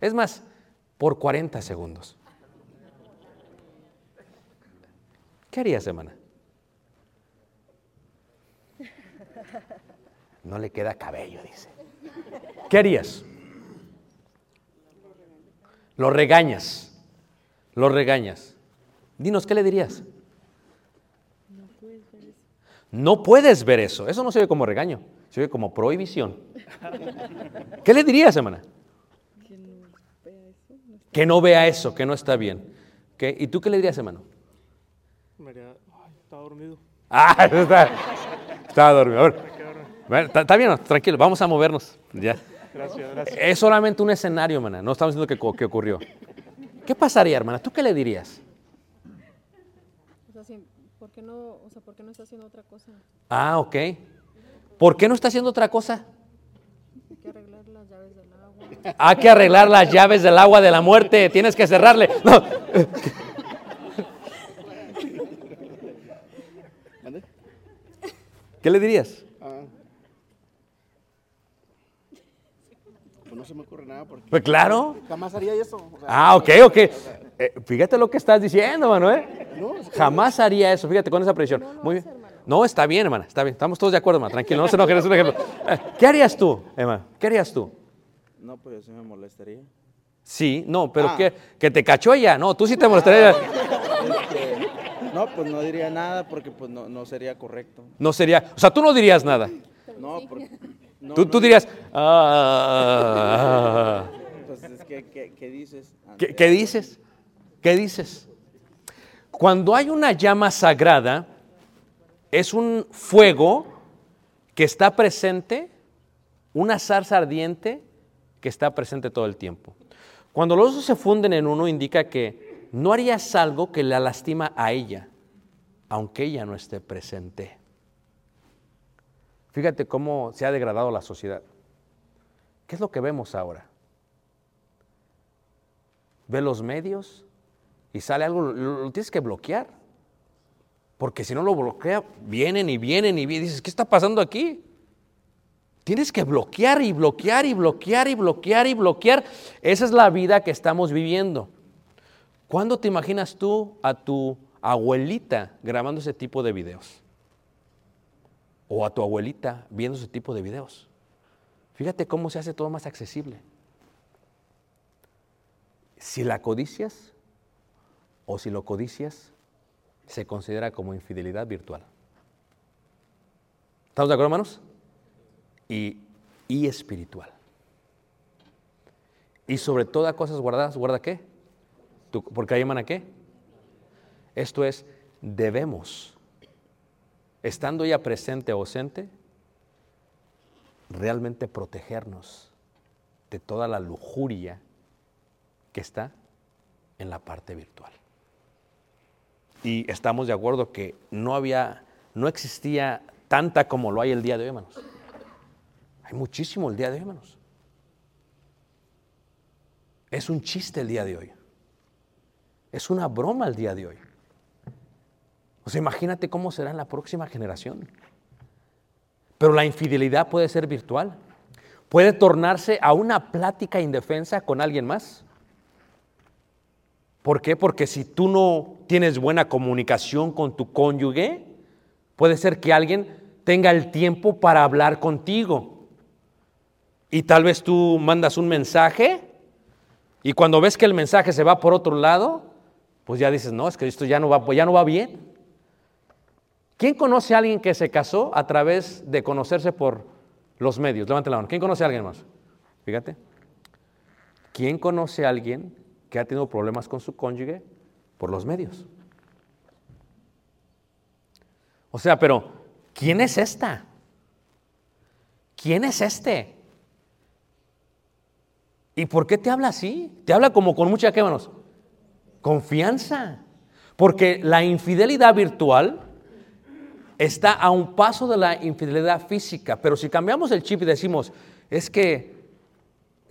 Es más, por 40 segundos. ¿Qué harías, hermana? No le queda cabello, dice. ¿Qué harías? Lo regañas. Lo regañas. Dinos, ¿qué le dirías? No puedes ver eso. Eso no se ve como regaño, se ve como prohibición. ¿Qué le dirías, hermana? Que no vea eso, que no está bien. ¿Qué? ¿Y tú qué le dirías, hermano? Ay, está dormido. Ah, está, está dormido. Bueno, Está, está bien, no, tranquilo, vamos a movernos. Ya. Gracias, gracias. Es solamente un escenario, hermana. No estamos diciendo que, que ocurrió. ¿Qué pasaría, hermana? ¿Tú qué le dirías? O sea, sí, ¿por qué no, o sea, ¿por qué no está haciendo otra cosa? Ah, ok. ¿Por qué no está haciendo otra cosa? Hay que arreglar las llaves del agua. Hay que arreglar las llaves del agua de la muerte. Tienes que cerrarle. No. ¿Qué le dirías? Ah. Pues no se me ocurre nada porque Pues claro. jamás haría eso. o sea, Ah, ok, ok. Eh, fíjate lo que estás diciendo, ¿eh? No, es que- Jamás haría eso, fíjate, con esa presión. Muy bien. No, está bien, hermana, está bien. Estamos todos de acuerdo, hermana. Tranquilo, no se enojen, es un ejemplo. Eh, ¿Qué harías tú, hermano? ¿Qué harías tú? No, pues yo sí me molestaría. Sí, no, pero Ah. ¿qué? ¿Que te cachó ella? No, tú sí te molestaría. Este, no, pues no diría nada porque pues no, no sería correcto. No sería, o sea, tú no dirías nada. No, porque. no, tú, no, tú dirías, "Ah". Pues es que, ¿qué, qué dices? ¿Qué, qué dices? ¿Qué dices? Cuando hay una llama sagrada, es un fuego que está presente, una zarza ardiente que está presente todo el tiempo. Cuando los dos se funden en uno, indica que no harías algo que la lastima a ella, aunque ella no esté presente. Fíjate cómo se ha degradado la sociedad. ¿Qué es lo que vemos ahora? Ve los medios y sale algo, lo, tienes que bloquear. Porque si no lo bloquea, vienen y vienen y vienen. Dices, ¿qué está pasando aquí? Tienes que bloquear y bloquear y bloquear y bloquear y bloquear. Esa es la vida que estamos viviendo. ¿Cuándo te imaginas tú a tu abuelita grabando ese tipo de videos? O a tu abuelita viendo ese tipo de videos. Fíjate cómo se hace todo más accesible. Si la codicias o si lo codicias, se considera como infidelidad virtual. ¿Estamos de acuerdo, hermanos? Y, y espiritual. Y sobre todas cosas guardadas, ¿guarda qué? ¿Tú- ¿Por qué llaman a qué? Esto es, debemos, estando ya presente o ausente, realmente protegernos de toda la lujuria que está en la parte virtual. Y estamos de acuerdo que no había, no existía tanta como lo hay el día de hoy, hermanos. Hay muchísimo el día de hoy, hermanos. Es un chiste el día de hoy. Es una broma el día de hoy. O sea, imagínate cómo será en la próxima generación. Pero la infidelidad puede ser virtual. Puede tornarse a una plática indefensa con alguien más. ¿Por qué? Porque si tú no tienes buena comunicación con tu cónyuge, puede ser que alguien tenga el tiempo para hablar contigo. Y tal vez tú mandas un mensaje y cuando ves que el mensaje se va por otro lado, pues ya dices, no, es que esto ya no va, ya no va bien. ¿Quién conoce a alguien que se casó a través de conocerse por los medios? Levante la mano. ¿Quién conoce a alguien más? Fíjate. ¿Quién conoce a alguien que ha tenido problemas con su cónyuge por los medios? O sea, pero ¿quién es esta? ¿Quién es este? ¿Y por qué te habla así? Te habla como con mucha, ¿qué manos? Confianza. Porque la infidelidad virtual está a un paso de la infidelidad física. Pero si cambiamos el chip y decimos, es que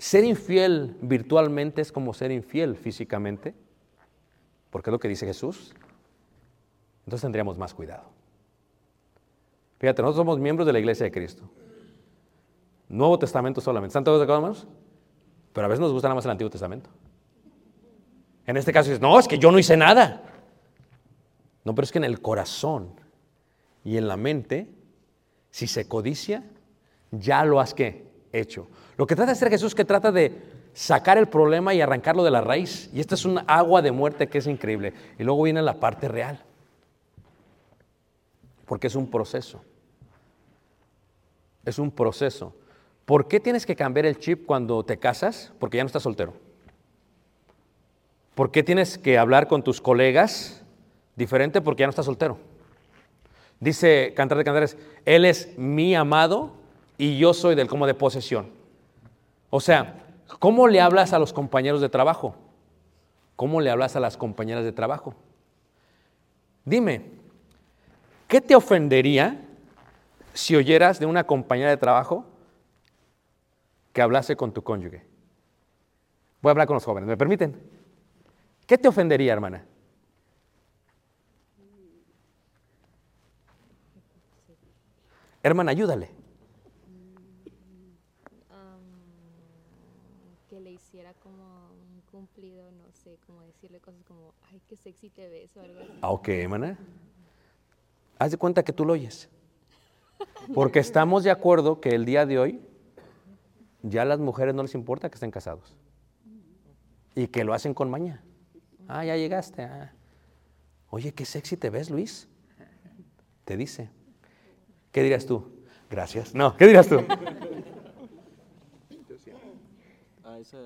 ser infiel virtualmente es como ser infiel físicamente, porque es lo que dice Jesús, entonces tendríamos más cuidado. Fíjate, nosotros somos miembros de la iglesia de Cristo. Nuevo Testamento solamente. ¿Están todos de acuerdo, hermanos? Pero a veces nos gusta nada más el Antiguo Testamento. En este caso dices, no, es que yo no hice nada. No, pero es que en el corazón y en la mente, si se codicia, ya lo has hecho. Lo que trata de hacer Jesús es que trata de sacar el problema y arrancarlo de la raíz. Y esta es un agua de muerte que es increíble. Y luego viene la parte real. Porque es un proceso. Es un proceso. ¿Por qué tienes que cambiar el chip cuando te casas? Porque ya no estás soltero. ¿Por qué tienes que hablar con tus colegas diferente? Porque ya no estás soltero. Dice Cantar de Cantares, Él es mi amado y yo soy del como de posesión. O sea, ¿cómo le hablas a los compañeros de trabajo? ¿Cómo le hablas a las compañeras de trabajo? Dime, ¿qué te ofendería si oyeras de una compañera de trabajo que hablase con tu cónyuge? Voy a hablar con los jóvenes, ¿me permiten? ¿Qué te ofendería, hermana? Hermana, ayúdale. que le hiciera como un cumplido, no sé, como decirle cosas como, ay, qué sexy te ves o algo así. Ah, ok, hermana. Haz de cuenta que tú lo oyes. Porque estamos de acuerdo que el día de hoy ya a las mujeres no les importa que estén casados. Y que lo hacen con maña. Ah, ya llegaste. ah. Oye, qué sexy te ves, Luis. Te dice. ¿Qué dirías tú? Gracias. No, ¿qué dirás tú? A esa.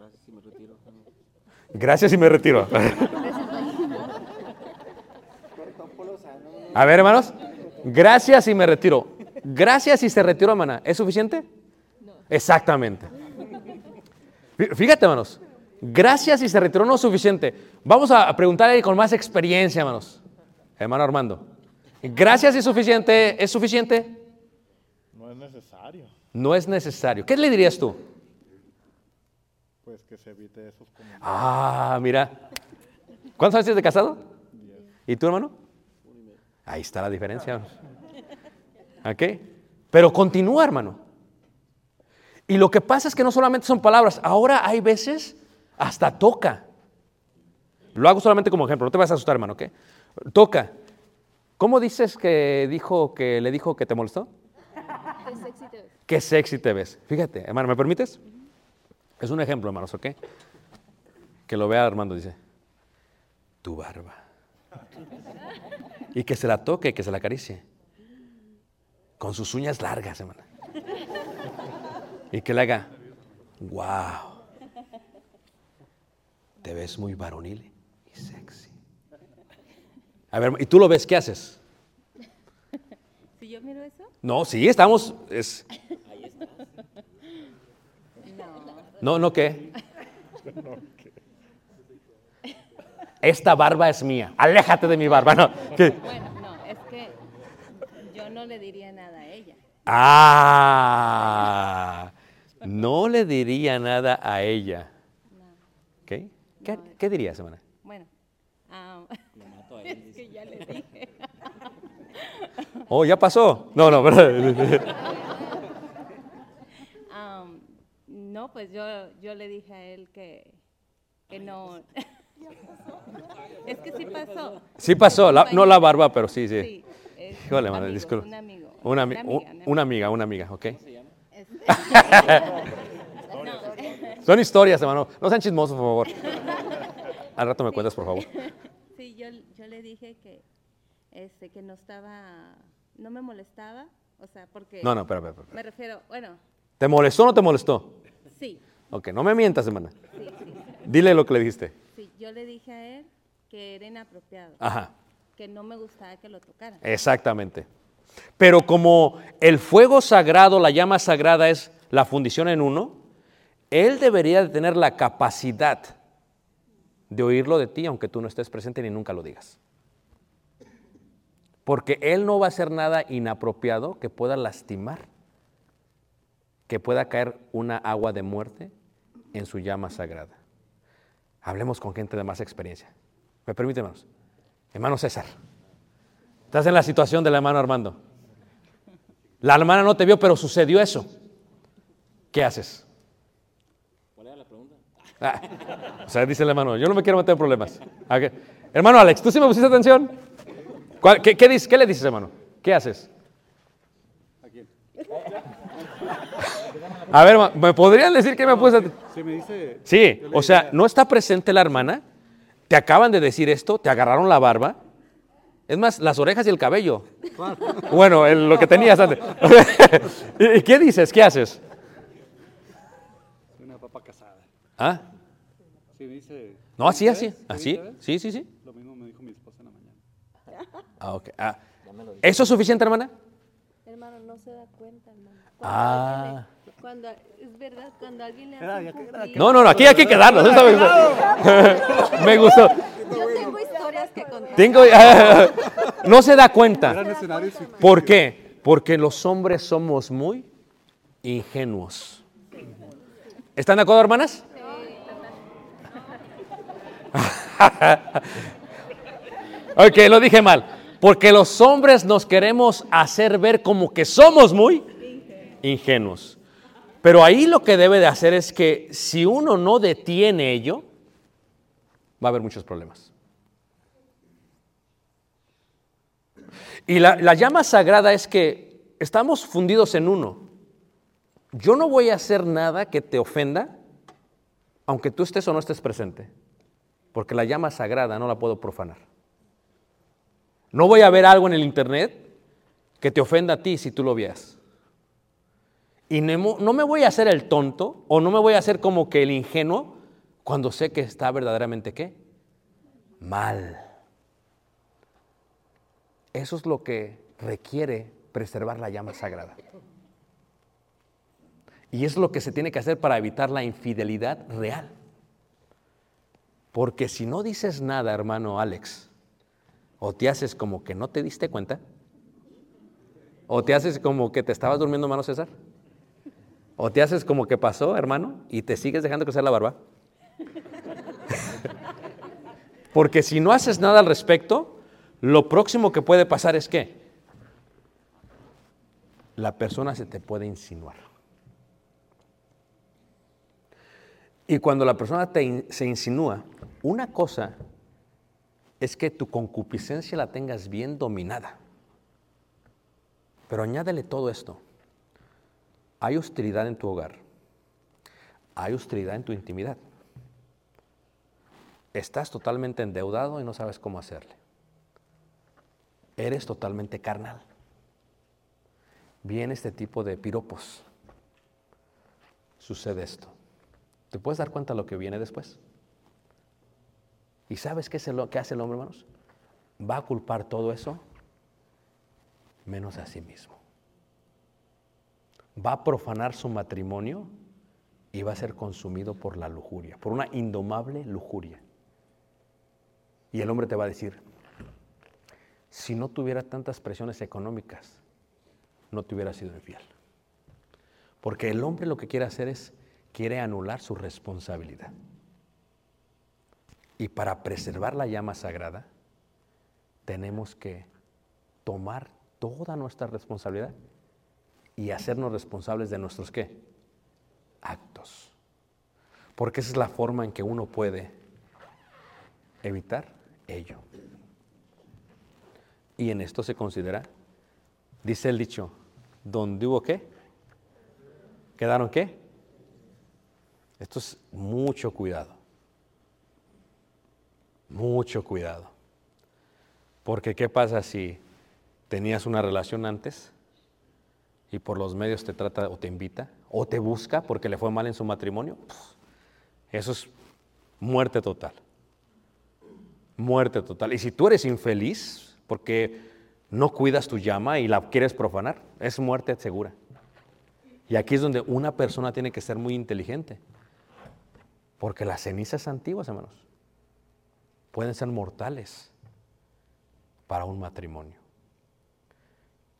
Gracias, si me retiro. Gracias y me retiro. A ver, hermanos. Gracias y me retiro. Gracias y se retiró, hermana. ¿Es suficiente? Exactamente. Fí- Fíjate, hermanos. Gracias y se retiró no es suficiente. Vamos a preguntarle con más experiencia, hermanos. Hermano Armando. Gracias y suficiente. ¿Es suficiente? No es necesario, No es necesario. ¿Qué le dirías tú? Que se evite esos comentarios. Ah, mira. ¿Cuántos años tienes de casado? ¿Y tú, hermano? Ahí está la diferencia. ¿Ok? Pero continúa, hermano. Y lo que pasa es que no solamente son palabras, ahora hay veces hasta toca. Lo hago solamente como ejemplo, no te vas a asustar, hermano, ¿ok? Toca. ¿Cómo dices que dijo que le dijo que te molestó? Qué sexy te ves. Qué sexy te ves. Fíjate, hermano, ¿me permites? Es un ejemplo, hermanos, ¿ok? Que lo vea Armando, dice, tu barba. Y que se la toque, que se la acaricie. Con sus uñas largas, hermano. Y que le haga, wow. Te ves muy varonil y sexy. A ver, ¿y tú lo ves? ¿Qué haces? Si yo miro eso, No, sí, estamos. Es... No, no, ¿qué? Esta barba es mía. Aléjate de mi barba. No. ¿qué? bueno, no, es que yo no le diría nada a ella. Ah, no le diría nada a ella. ¿Ok? ¿Qué, qué dirías, hermana? Bueno, ah, es que ya le dije. Oh, ya pasó. No, no, ¿verdad? no, pues yo, yo le dije a él que, que no. es que sí pasó. Sí pasó. la- no la barba, pero sí, sí. Sí, Híjole, un hermana, amigo, disculpa. Un amigo. Una, ami- una u- amiga, una amiga, una amiga, ¿ok? Son historias, hermano. No sean chismosos, por favor. Al rato me cuentas, por favor. Sí, yo, yo le dije que, este, que no estaba, no me molestaba, o sea, porque... No, no, espera, espera, espera. Me refiero, bueno, ¿Te molestó o no te molestó? Sí, Ok, no me mientas, hermana. sí, sí, Dile lo que le dijiste. sí, yo le dije a él que era inapropiado, Ajá, que no me gustaba que lo tocaran. exactamente. Pero como el fuego sagrado, la llama sagrada es la fundición en uno, él debería de tener la capacidad de oírlo de ti, aunque tú no estés presente ni nunca lo digas. Porque él no va a hacer nada inapropiado que pueda lastimar, que pueda caer una agua de muerte en su llama sagrada. Hablemos con gente de más experiencia. ¿Me permite, hermanos? Hermano César. Estás en la situación del hermano Armando. La hermana no te vio, pero sucedió eso. ¿Qué haces? ¿Cuál era la pregunta? Ah, o sea, dice el hermano, yo no me quiero meter en problemas. ¿qué? Hermano Alex, ¿tú sí me pusiste atención? ¿Cuál- qué, qué dices- qué le dices, hermano? ¿Qué haces? A ver, hermano, ¿me podrían decir qué me puse? Sí, me dice. Sí, o sea, no está presente la hermana, te acaban de decir esto, te agarraron la barba, es más, las orejas y el cabello. Bueno, el- lo que tenías antes. ¿Y qué dices? ¿Qué haces? Una papa casada. ¿Ah? Sí, me dice. No, así, así, así, sí, sí, sí. Lo mismo me dijo mi esposa en la mañana. Ah, ok. Ah. ¿Eso es suficiente, hermana? Hermano, no se da cuenta, hermano. Ah. Cuando, es verdad, cuando alguien le hace No, no, no, aquí hay que quedarnos. Me gustó. Yo tengo historias que contar. Tengo, no se da cuenta. ¿Por qué? Porque los hombres somos muy ingenuos. ¿Están de acuerdo, hermanas? ok, lo dije mal. Porque los hombres nos queremos hacer ver como que somos muy ingenuos. Pero ahí lo que debe de hacer es que si uno no detiene ello, va a haber muchos problemas. Y la, la llama sagrada es que estamos fundidos en uno. Yo no voy a hacer nada que te ofenda, aunque tú estés o no estés presente, porque la llama sagrada no la puedo profanar. No voy a ver algo en el internet que te ofenda a ti si tú lo veas. Y no me voy a hacer el tonto o no me voy a hacer como que el ingenuo cuando sé que está verdaderamente qué? Mal. Eso es lo que requiere preservar la llama sagrada. Y es lo que se tiene que hacer para evitar la infidelidad real. Porque si no dices nada, hermano Alex, o te haces como que no te diste cuenta, o te haces como que te estabas durmiendo, hermano César, o te haces como que pasó, hermano, y te sigues dejando crecer la barba. Porque si no haces nada al respecto, lo próximo que puede pasar es que la persona se te puede insinuar. Y cuando la persona te se insinúa, una cosa es que tu concupiscencia la tengas bien dominada. Pero añádele todo esto. Hay hostilidad en tu hogar. Hay hostilidad en tu intimidad. Estás totalmente endeudado y no sabes cómo hacerle. Eres totalmente carnal. Viene este tipo de piropos. Sucede esto. ¿Te puedes dar cuenta de lo que viene después? ¿Y sabes qué, es que hace el hombre, hermanos? Va a culpar todo eso menos a sí mismo. Va a profanar su matrimonio y va a ser consumido por la lujuria, por una indomable lujuria. Y el hombre te va a decir, si no tuviera tantas presiones económicas, no te hubiera sido infiel. Porque el hombre lo que quiere hacer es, quiere anular su responsabilidad. Y para preservar la llama sagrada, tenemos que tomar toda nuestra responsabilidad y hacernos responsables de nuestros qué? Actos. Porque esa es la forma en que uno puede evitar ello. Y en esto se considera, dice el dicho, donde hubo qué? ¿Quedaron qué? Esto es mucho cuidado. Mucho cuidado. Porque ¿qué pasa si tenías una relación antes y por los medios te trata o te invita o te busca porque le fue mal en su matrimonio? Eso es muerte total. Muerte total. Y si tú eres infeliz porque no cuidas tu llama y la quieres profanar, es muerte segura. Y aquí es donde una persona tiene que ser muy inteligente. Porque las cenizas antiguas, hermanos, pueden ser mortales para un matrimonio.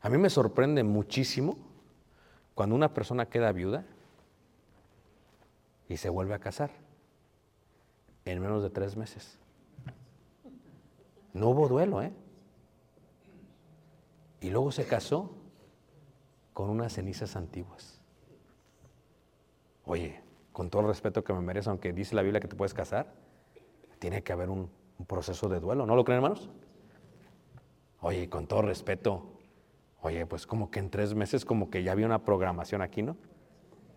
A mí me sorprende muchísimo cuando una persona queda viuda y se vuelve a casar en menos de tres meses. No hubo duelo, ¿eh? Y luego se casó con unas cenizas antiguas. Oye, con todo el respeto que me merece, aunque dice la Biblia que te puedes casar, tiene que haber un, un proceso de duelo. ¿No lo creen, hermanos? Oye, con todo respeto, oye, pues como que en tres meses como que ya había una programación aquí, ¿no?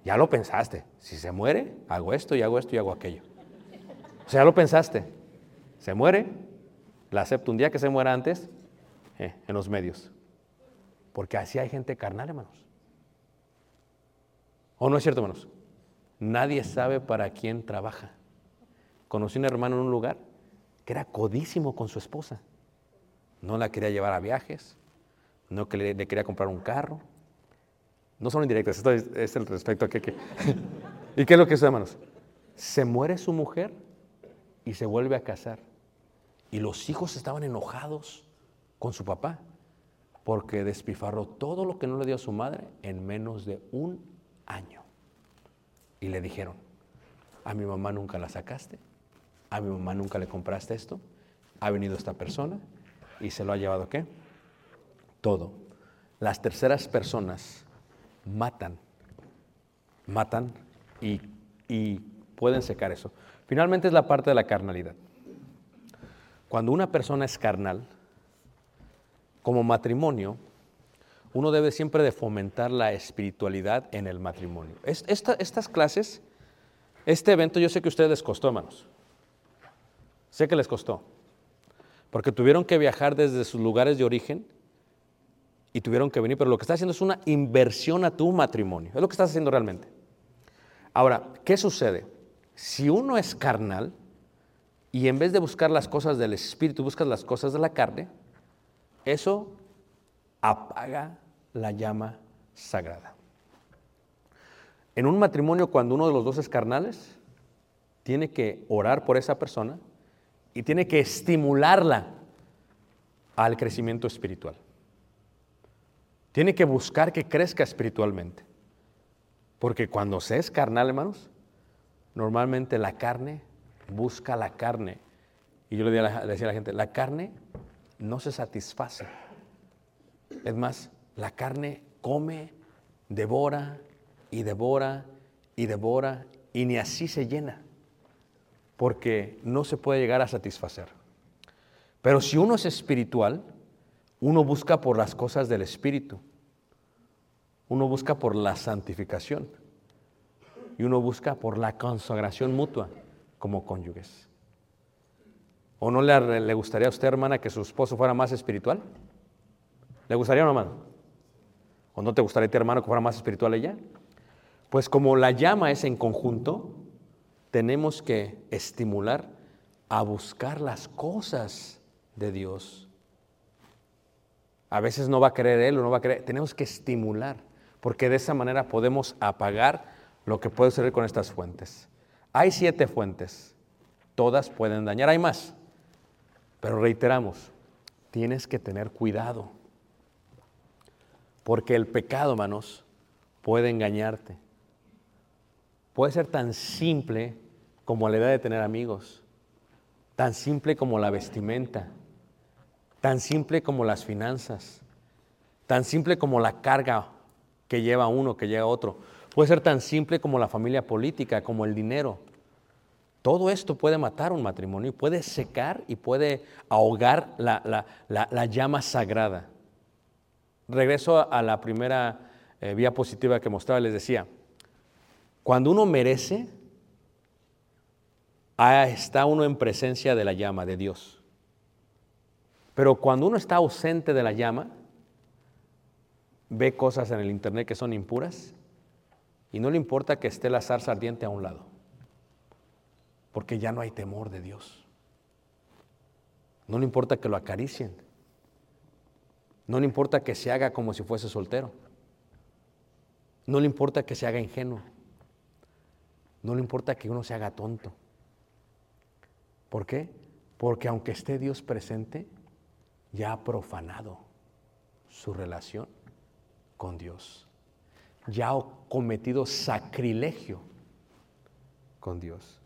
Ya lo pensaste. Si se muere, hago esto y hago esto y hago aquello. O sea, ya lo pensaste. Se muere, la acepto un día que se muera antes, eh, en los medios. Porque así hay gente carnal, hermanos. ¿O no es cierto, hermanos? Nadie sabe para quién trabaja. Conocí un hermano en un lugar que era codísimo con su esposa. No la quería llevar a viajes, no que le, quería comprar un carro. No son indirectas, esto es, el respecto a que... que- ¿Y qué es lo que es, hermanos? Se muere su mujer y se vuelve a casar. Y los hijos estaban enojados con su papá porque despifarró todo lo que no le dio a su madre en menos de un año. Y le dijeron, a mi mamá nunca la sacaste, a mi mamá nunca le compraste esto, ha venido esta persona y se lo ha llevado qué? Todo. Las terceras personas matan, matan y, pueden secar eso. Finalmente es la parte de la carnalidad. Cuando una persona es carnal, como matrimonio, uno debe siempre de fomentar la espiritualidad en el matrimonio. Es- esta- estas clases, este evento, yo sé que a ustedes les costó, hermanos. Sé que les costó. porque tuvieron que viajar desde sus lugares de origen y tuvieron que venir, pero lo que estás haciendo es una inversión a tu matrimonio, es lo que estás haciendo realmente. Ahora, ¿qué sucede? Si uno es carnal y en vez de buscar las cosas del espíritu, buscas las cosas de la carne, eso apaga la llama sagrada. En un matrimonio, cuando uno de los dos es carnales, tiene que orar por esa persona y tiene que estimularla al crecimiento espiritual. Tiene que buscar que crezca espiritualmente. Porque cuando se es carnal, hermanos, normalmente la carne busca la carne. Y yo le decía a la- gente, la carne no se satisface. Es más, la carne come, devora y devora y devora y ni así se llena, porque no se puede llegar a satisfacer. Pero si uno es espiritual, uno busca por las cosas del espíritu, uno busca por la santificación y uno busca por la consagración mutua como cónyuges. ¿O no le, gustaría a usted, hermana, que su esposo fuera más espiritual? ¿Le gustaría, o no, hermano? ¿O no te gustaría a ti, hermano, que fuera más espiritual ella? Pues como la llama es en conjunto, tenemos que estimular a buscar las cosas de Dios. A veces no va a querer él o no va a querer, tenemos que estimular, porque de esa manera podemos apagar lo que puede suceder con estas fuentes. Hay siete fuentes, todas pueden dañar, hay más, pero reiteramos, tienes que tener cuidado, porque el pecado, hermanos, puede engañarte. Puede ser tan simple como la idea de tener amigos, tan simple como la vestimenta, tan simple como las finanzas, tan simple como la carga que lleva uno, que lleva otro. Puede ser tan simple como la familia política, como el dinero. Todo esto puede matar un matrimonio, puede secar y puede ahogar la, la- la- la llama sagrada. Regreso a- la primera eh, diapositiva que mostraba, les decía, cuando uno merece, está uno en presencia de la llama de Dios. Pero cuando uno está ausente de la llama, ve cosas en el internet que son impuras y no le importa que esté la zarza ardiente a un lado, porque ya no hay temor de Dios. No le importa que lo acaricien. No le importa que se haga como si fuese soltero. No le importa que se haga ingenuo. No le importa que uno se haga tonto. ¿Por qué? Porque aunque esté Dios presente, ya ha profanado su relación con Dios. Ya ha cometido sacrilegio con Dios.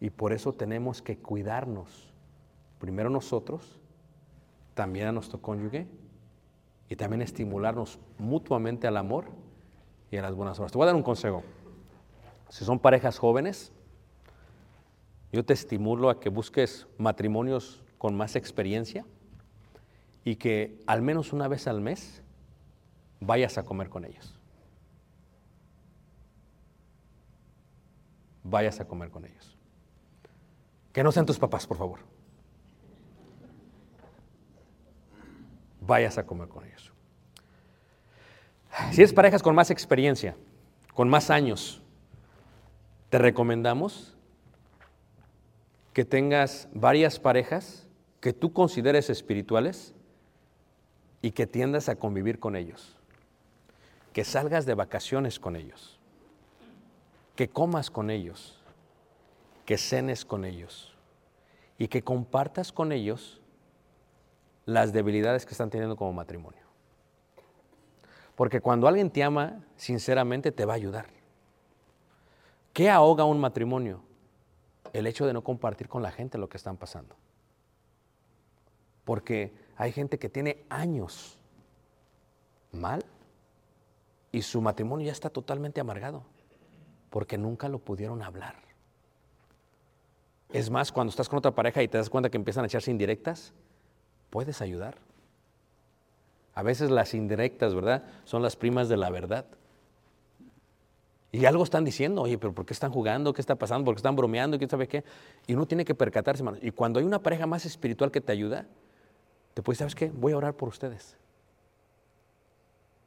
Y por eso tenemos que cuidarnos, primero nosotros, también a nuestro cónyuge, y también estimularnos mutuamente al amor y a las buenas obras. Te voy a dar un consejo. Si son parejas jóvenes, yo te estimulo a que busques matrimonios con más experiencia y que al menos una vez al mes vayas a comer con ellos. Vayas a comer con ellos. Que no sean tus papás, por favor. Vayas a comer con ellos. Si es parejas con más experiencia, con más años, te recomendamos que tengas varias parejas que tú consideres espirituales y que tiendas a convivir con ellos. Que salgas de vacaciones con ellos. Que comas con ellos. Que cenes con ellos. Y que compartas con ellos las debilidades que están teniendo como matrimonio. Porque cuando alguien te ama, sinceramente te va a ayudar. ¿Qué ahoga un matrimonio? El hecho de no compartir con la gente lo que están pasando. Porque hay gente que tiene años mal y su matrimonio ya está totalmente amargado porque nunca lo pudieron hablar. Es más, cuando estás con otra pareja y te das cuenta que empiezan a echarse indirectas, puedes ayudar. A veces las indirectas, ¿verdad? Son las primas de la verdad. Y algo están diciendo, oye, pero ¿por qué están jugando? ¿Qué está pasando? ¿Por qué están bromeando? ¿Quién sabe qué? Y uno tiene que percatarse, hermano. Y cuando hay una pareja más espiritual que te ayuda, te puedes, ¿sabes qué? Voy a orar por ustedes.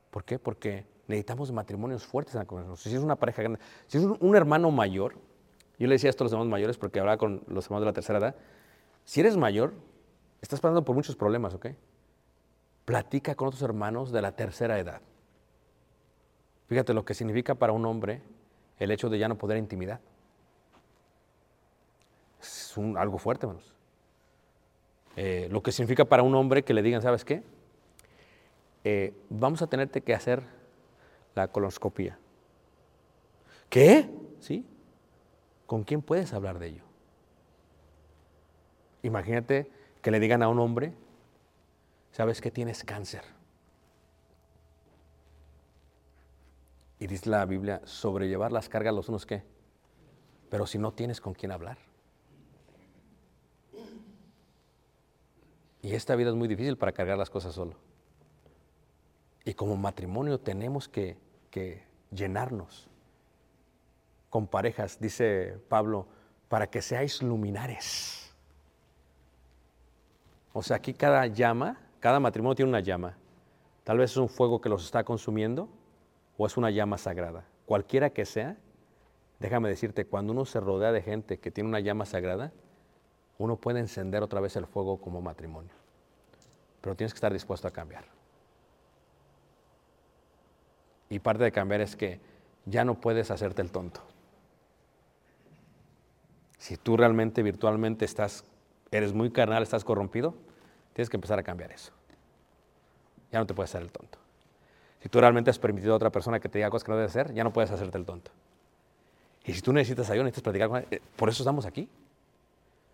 ¿Por qué? Porque necesitamos matrimonios fuertes en la congregación. Si es una pareja grande, si es un, hermano mayor, yo le decía esto a los hermanos mayores porque hablaba con los hermanos de la tercera edad, si eres mayor, estás pasando por muchos problemas, ¿ok? Platica con otros hermanos de la tercera edad. Fíjate lo que significa para un hombre el hecho de ya no poder intimidad. Es algo fuerte, hermanos. Eh, lo que significa para un hombre que le digan, ¿sabes qué? Eh, vamos a tenerte que hacer la coloscopía. ¿Qué? ¿Sí? ¿Con quién puedes hablar de ello? Imagínate que le digan a un hombre, ¿sabes que tienes cáncer? Y dice la Biblia, sobrellevar las cargas los unos qué. Pero si no tienes con quién hablar. Y esta vida es muy difícil para cargar las cosas solo. Y como matrimonio tenemos que, llenarnos con parejas, dice Pablo, para que seáis luminares. O sea, aquí cada llama, cada matrimonio tiene una llama. Tal vez es un fuego que los está consumiendo o es una llama sagrada. Cualquiera que sea, déjame decirte, cuando uno se rodea de gente que tiene una llama sagrada, uno puede encender otra vez el fuego como matrimonio. Pero tienes que estar dispuesto a cambiar. Y parte de cambiar es que ya no puedes hacerte el tonto. Si tú realmente virtualmente estás, eres muy carnal, estás corrompido, tienes que empezar a cambiar eso. Ya no te puedes hacer el tonto. Si tú realmente has permitido a otra persona que te diga cosas que no debes hacer, ya no puedes hacerte el tonto. Y si tú necesitas ayuda, necesitas platicar con él, eh, por eso estamos aquí.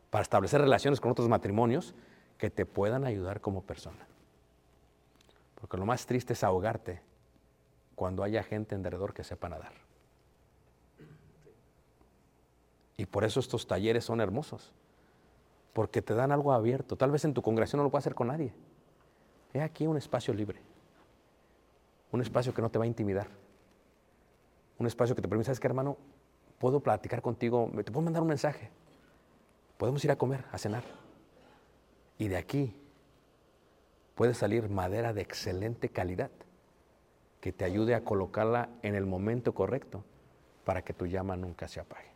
Para establecer relaciones con otros matrimonios que te puedan ayudar como persona. Porque lo más triste es ahogarte cuando haya gente alrededor que sepa nadar. Y por eso estos talleres son hermosos. Porque te dan algo abierto. Tal vez en tu congregación no lo puedas hacer con nadie. He aquí un espacio libre. Un espacio que no te va a intimidar. Un espacio que te permite, ¿sabes qué, hermano? Puedo platicar contigo, te puedo mandar un mensaje. Podemos ir a comer, a cenar. Y de aquí puede salir madera de excelente calidad que te ayude a colocarla en el momento correcto para que tu llama nunca se apague.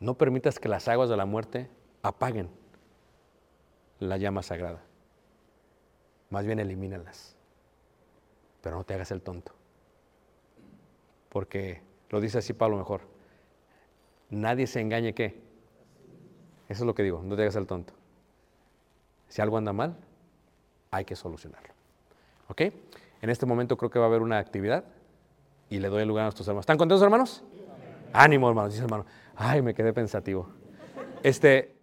No permitas que las aguas de la muerte apaguen la llama sagrada. Más bien elimínalas. Pero no te hagas el tonto. Porque lo dice así Pablo mejor. Nadie se engañe que. Eso es lo que digo, no te hagas el tonto. Si algo anda mal, hay que solucionarlo. ¿Ok? En este momento creo que va a haber una actividad y le doy el lugar a nuestros hermanos. ¿Están contentos, hermanos? Ánimo, hermanos, dice hermano. Ay, me quedé pensativo. Este.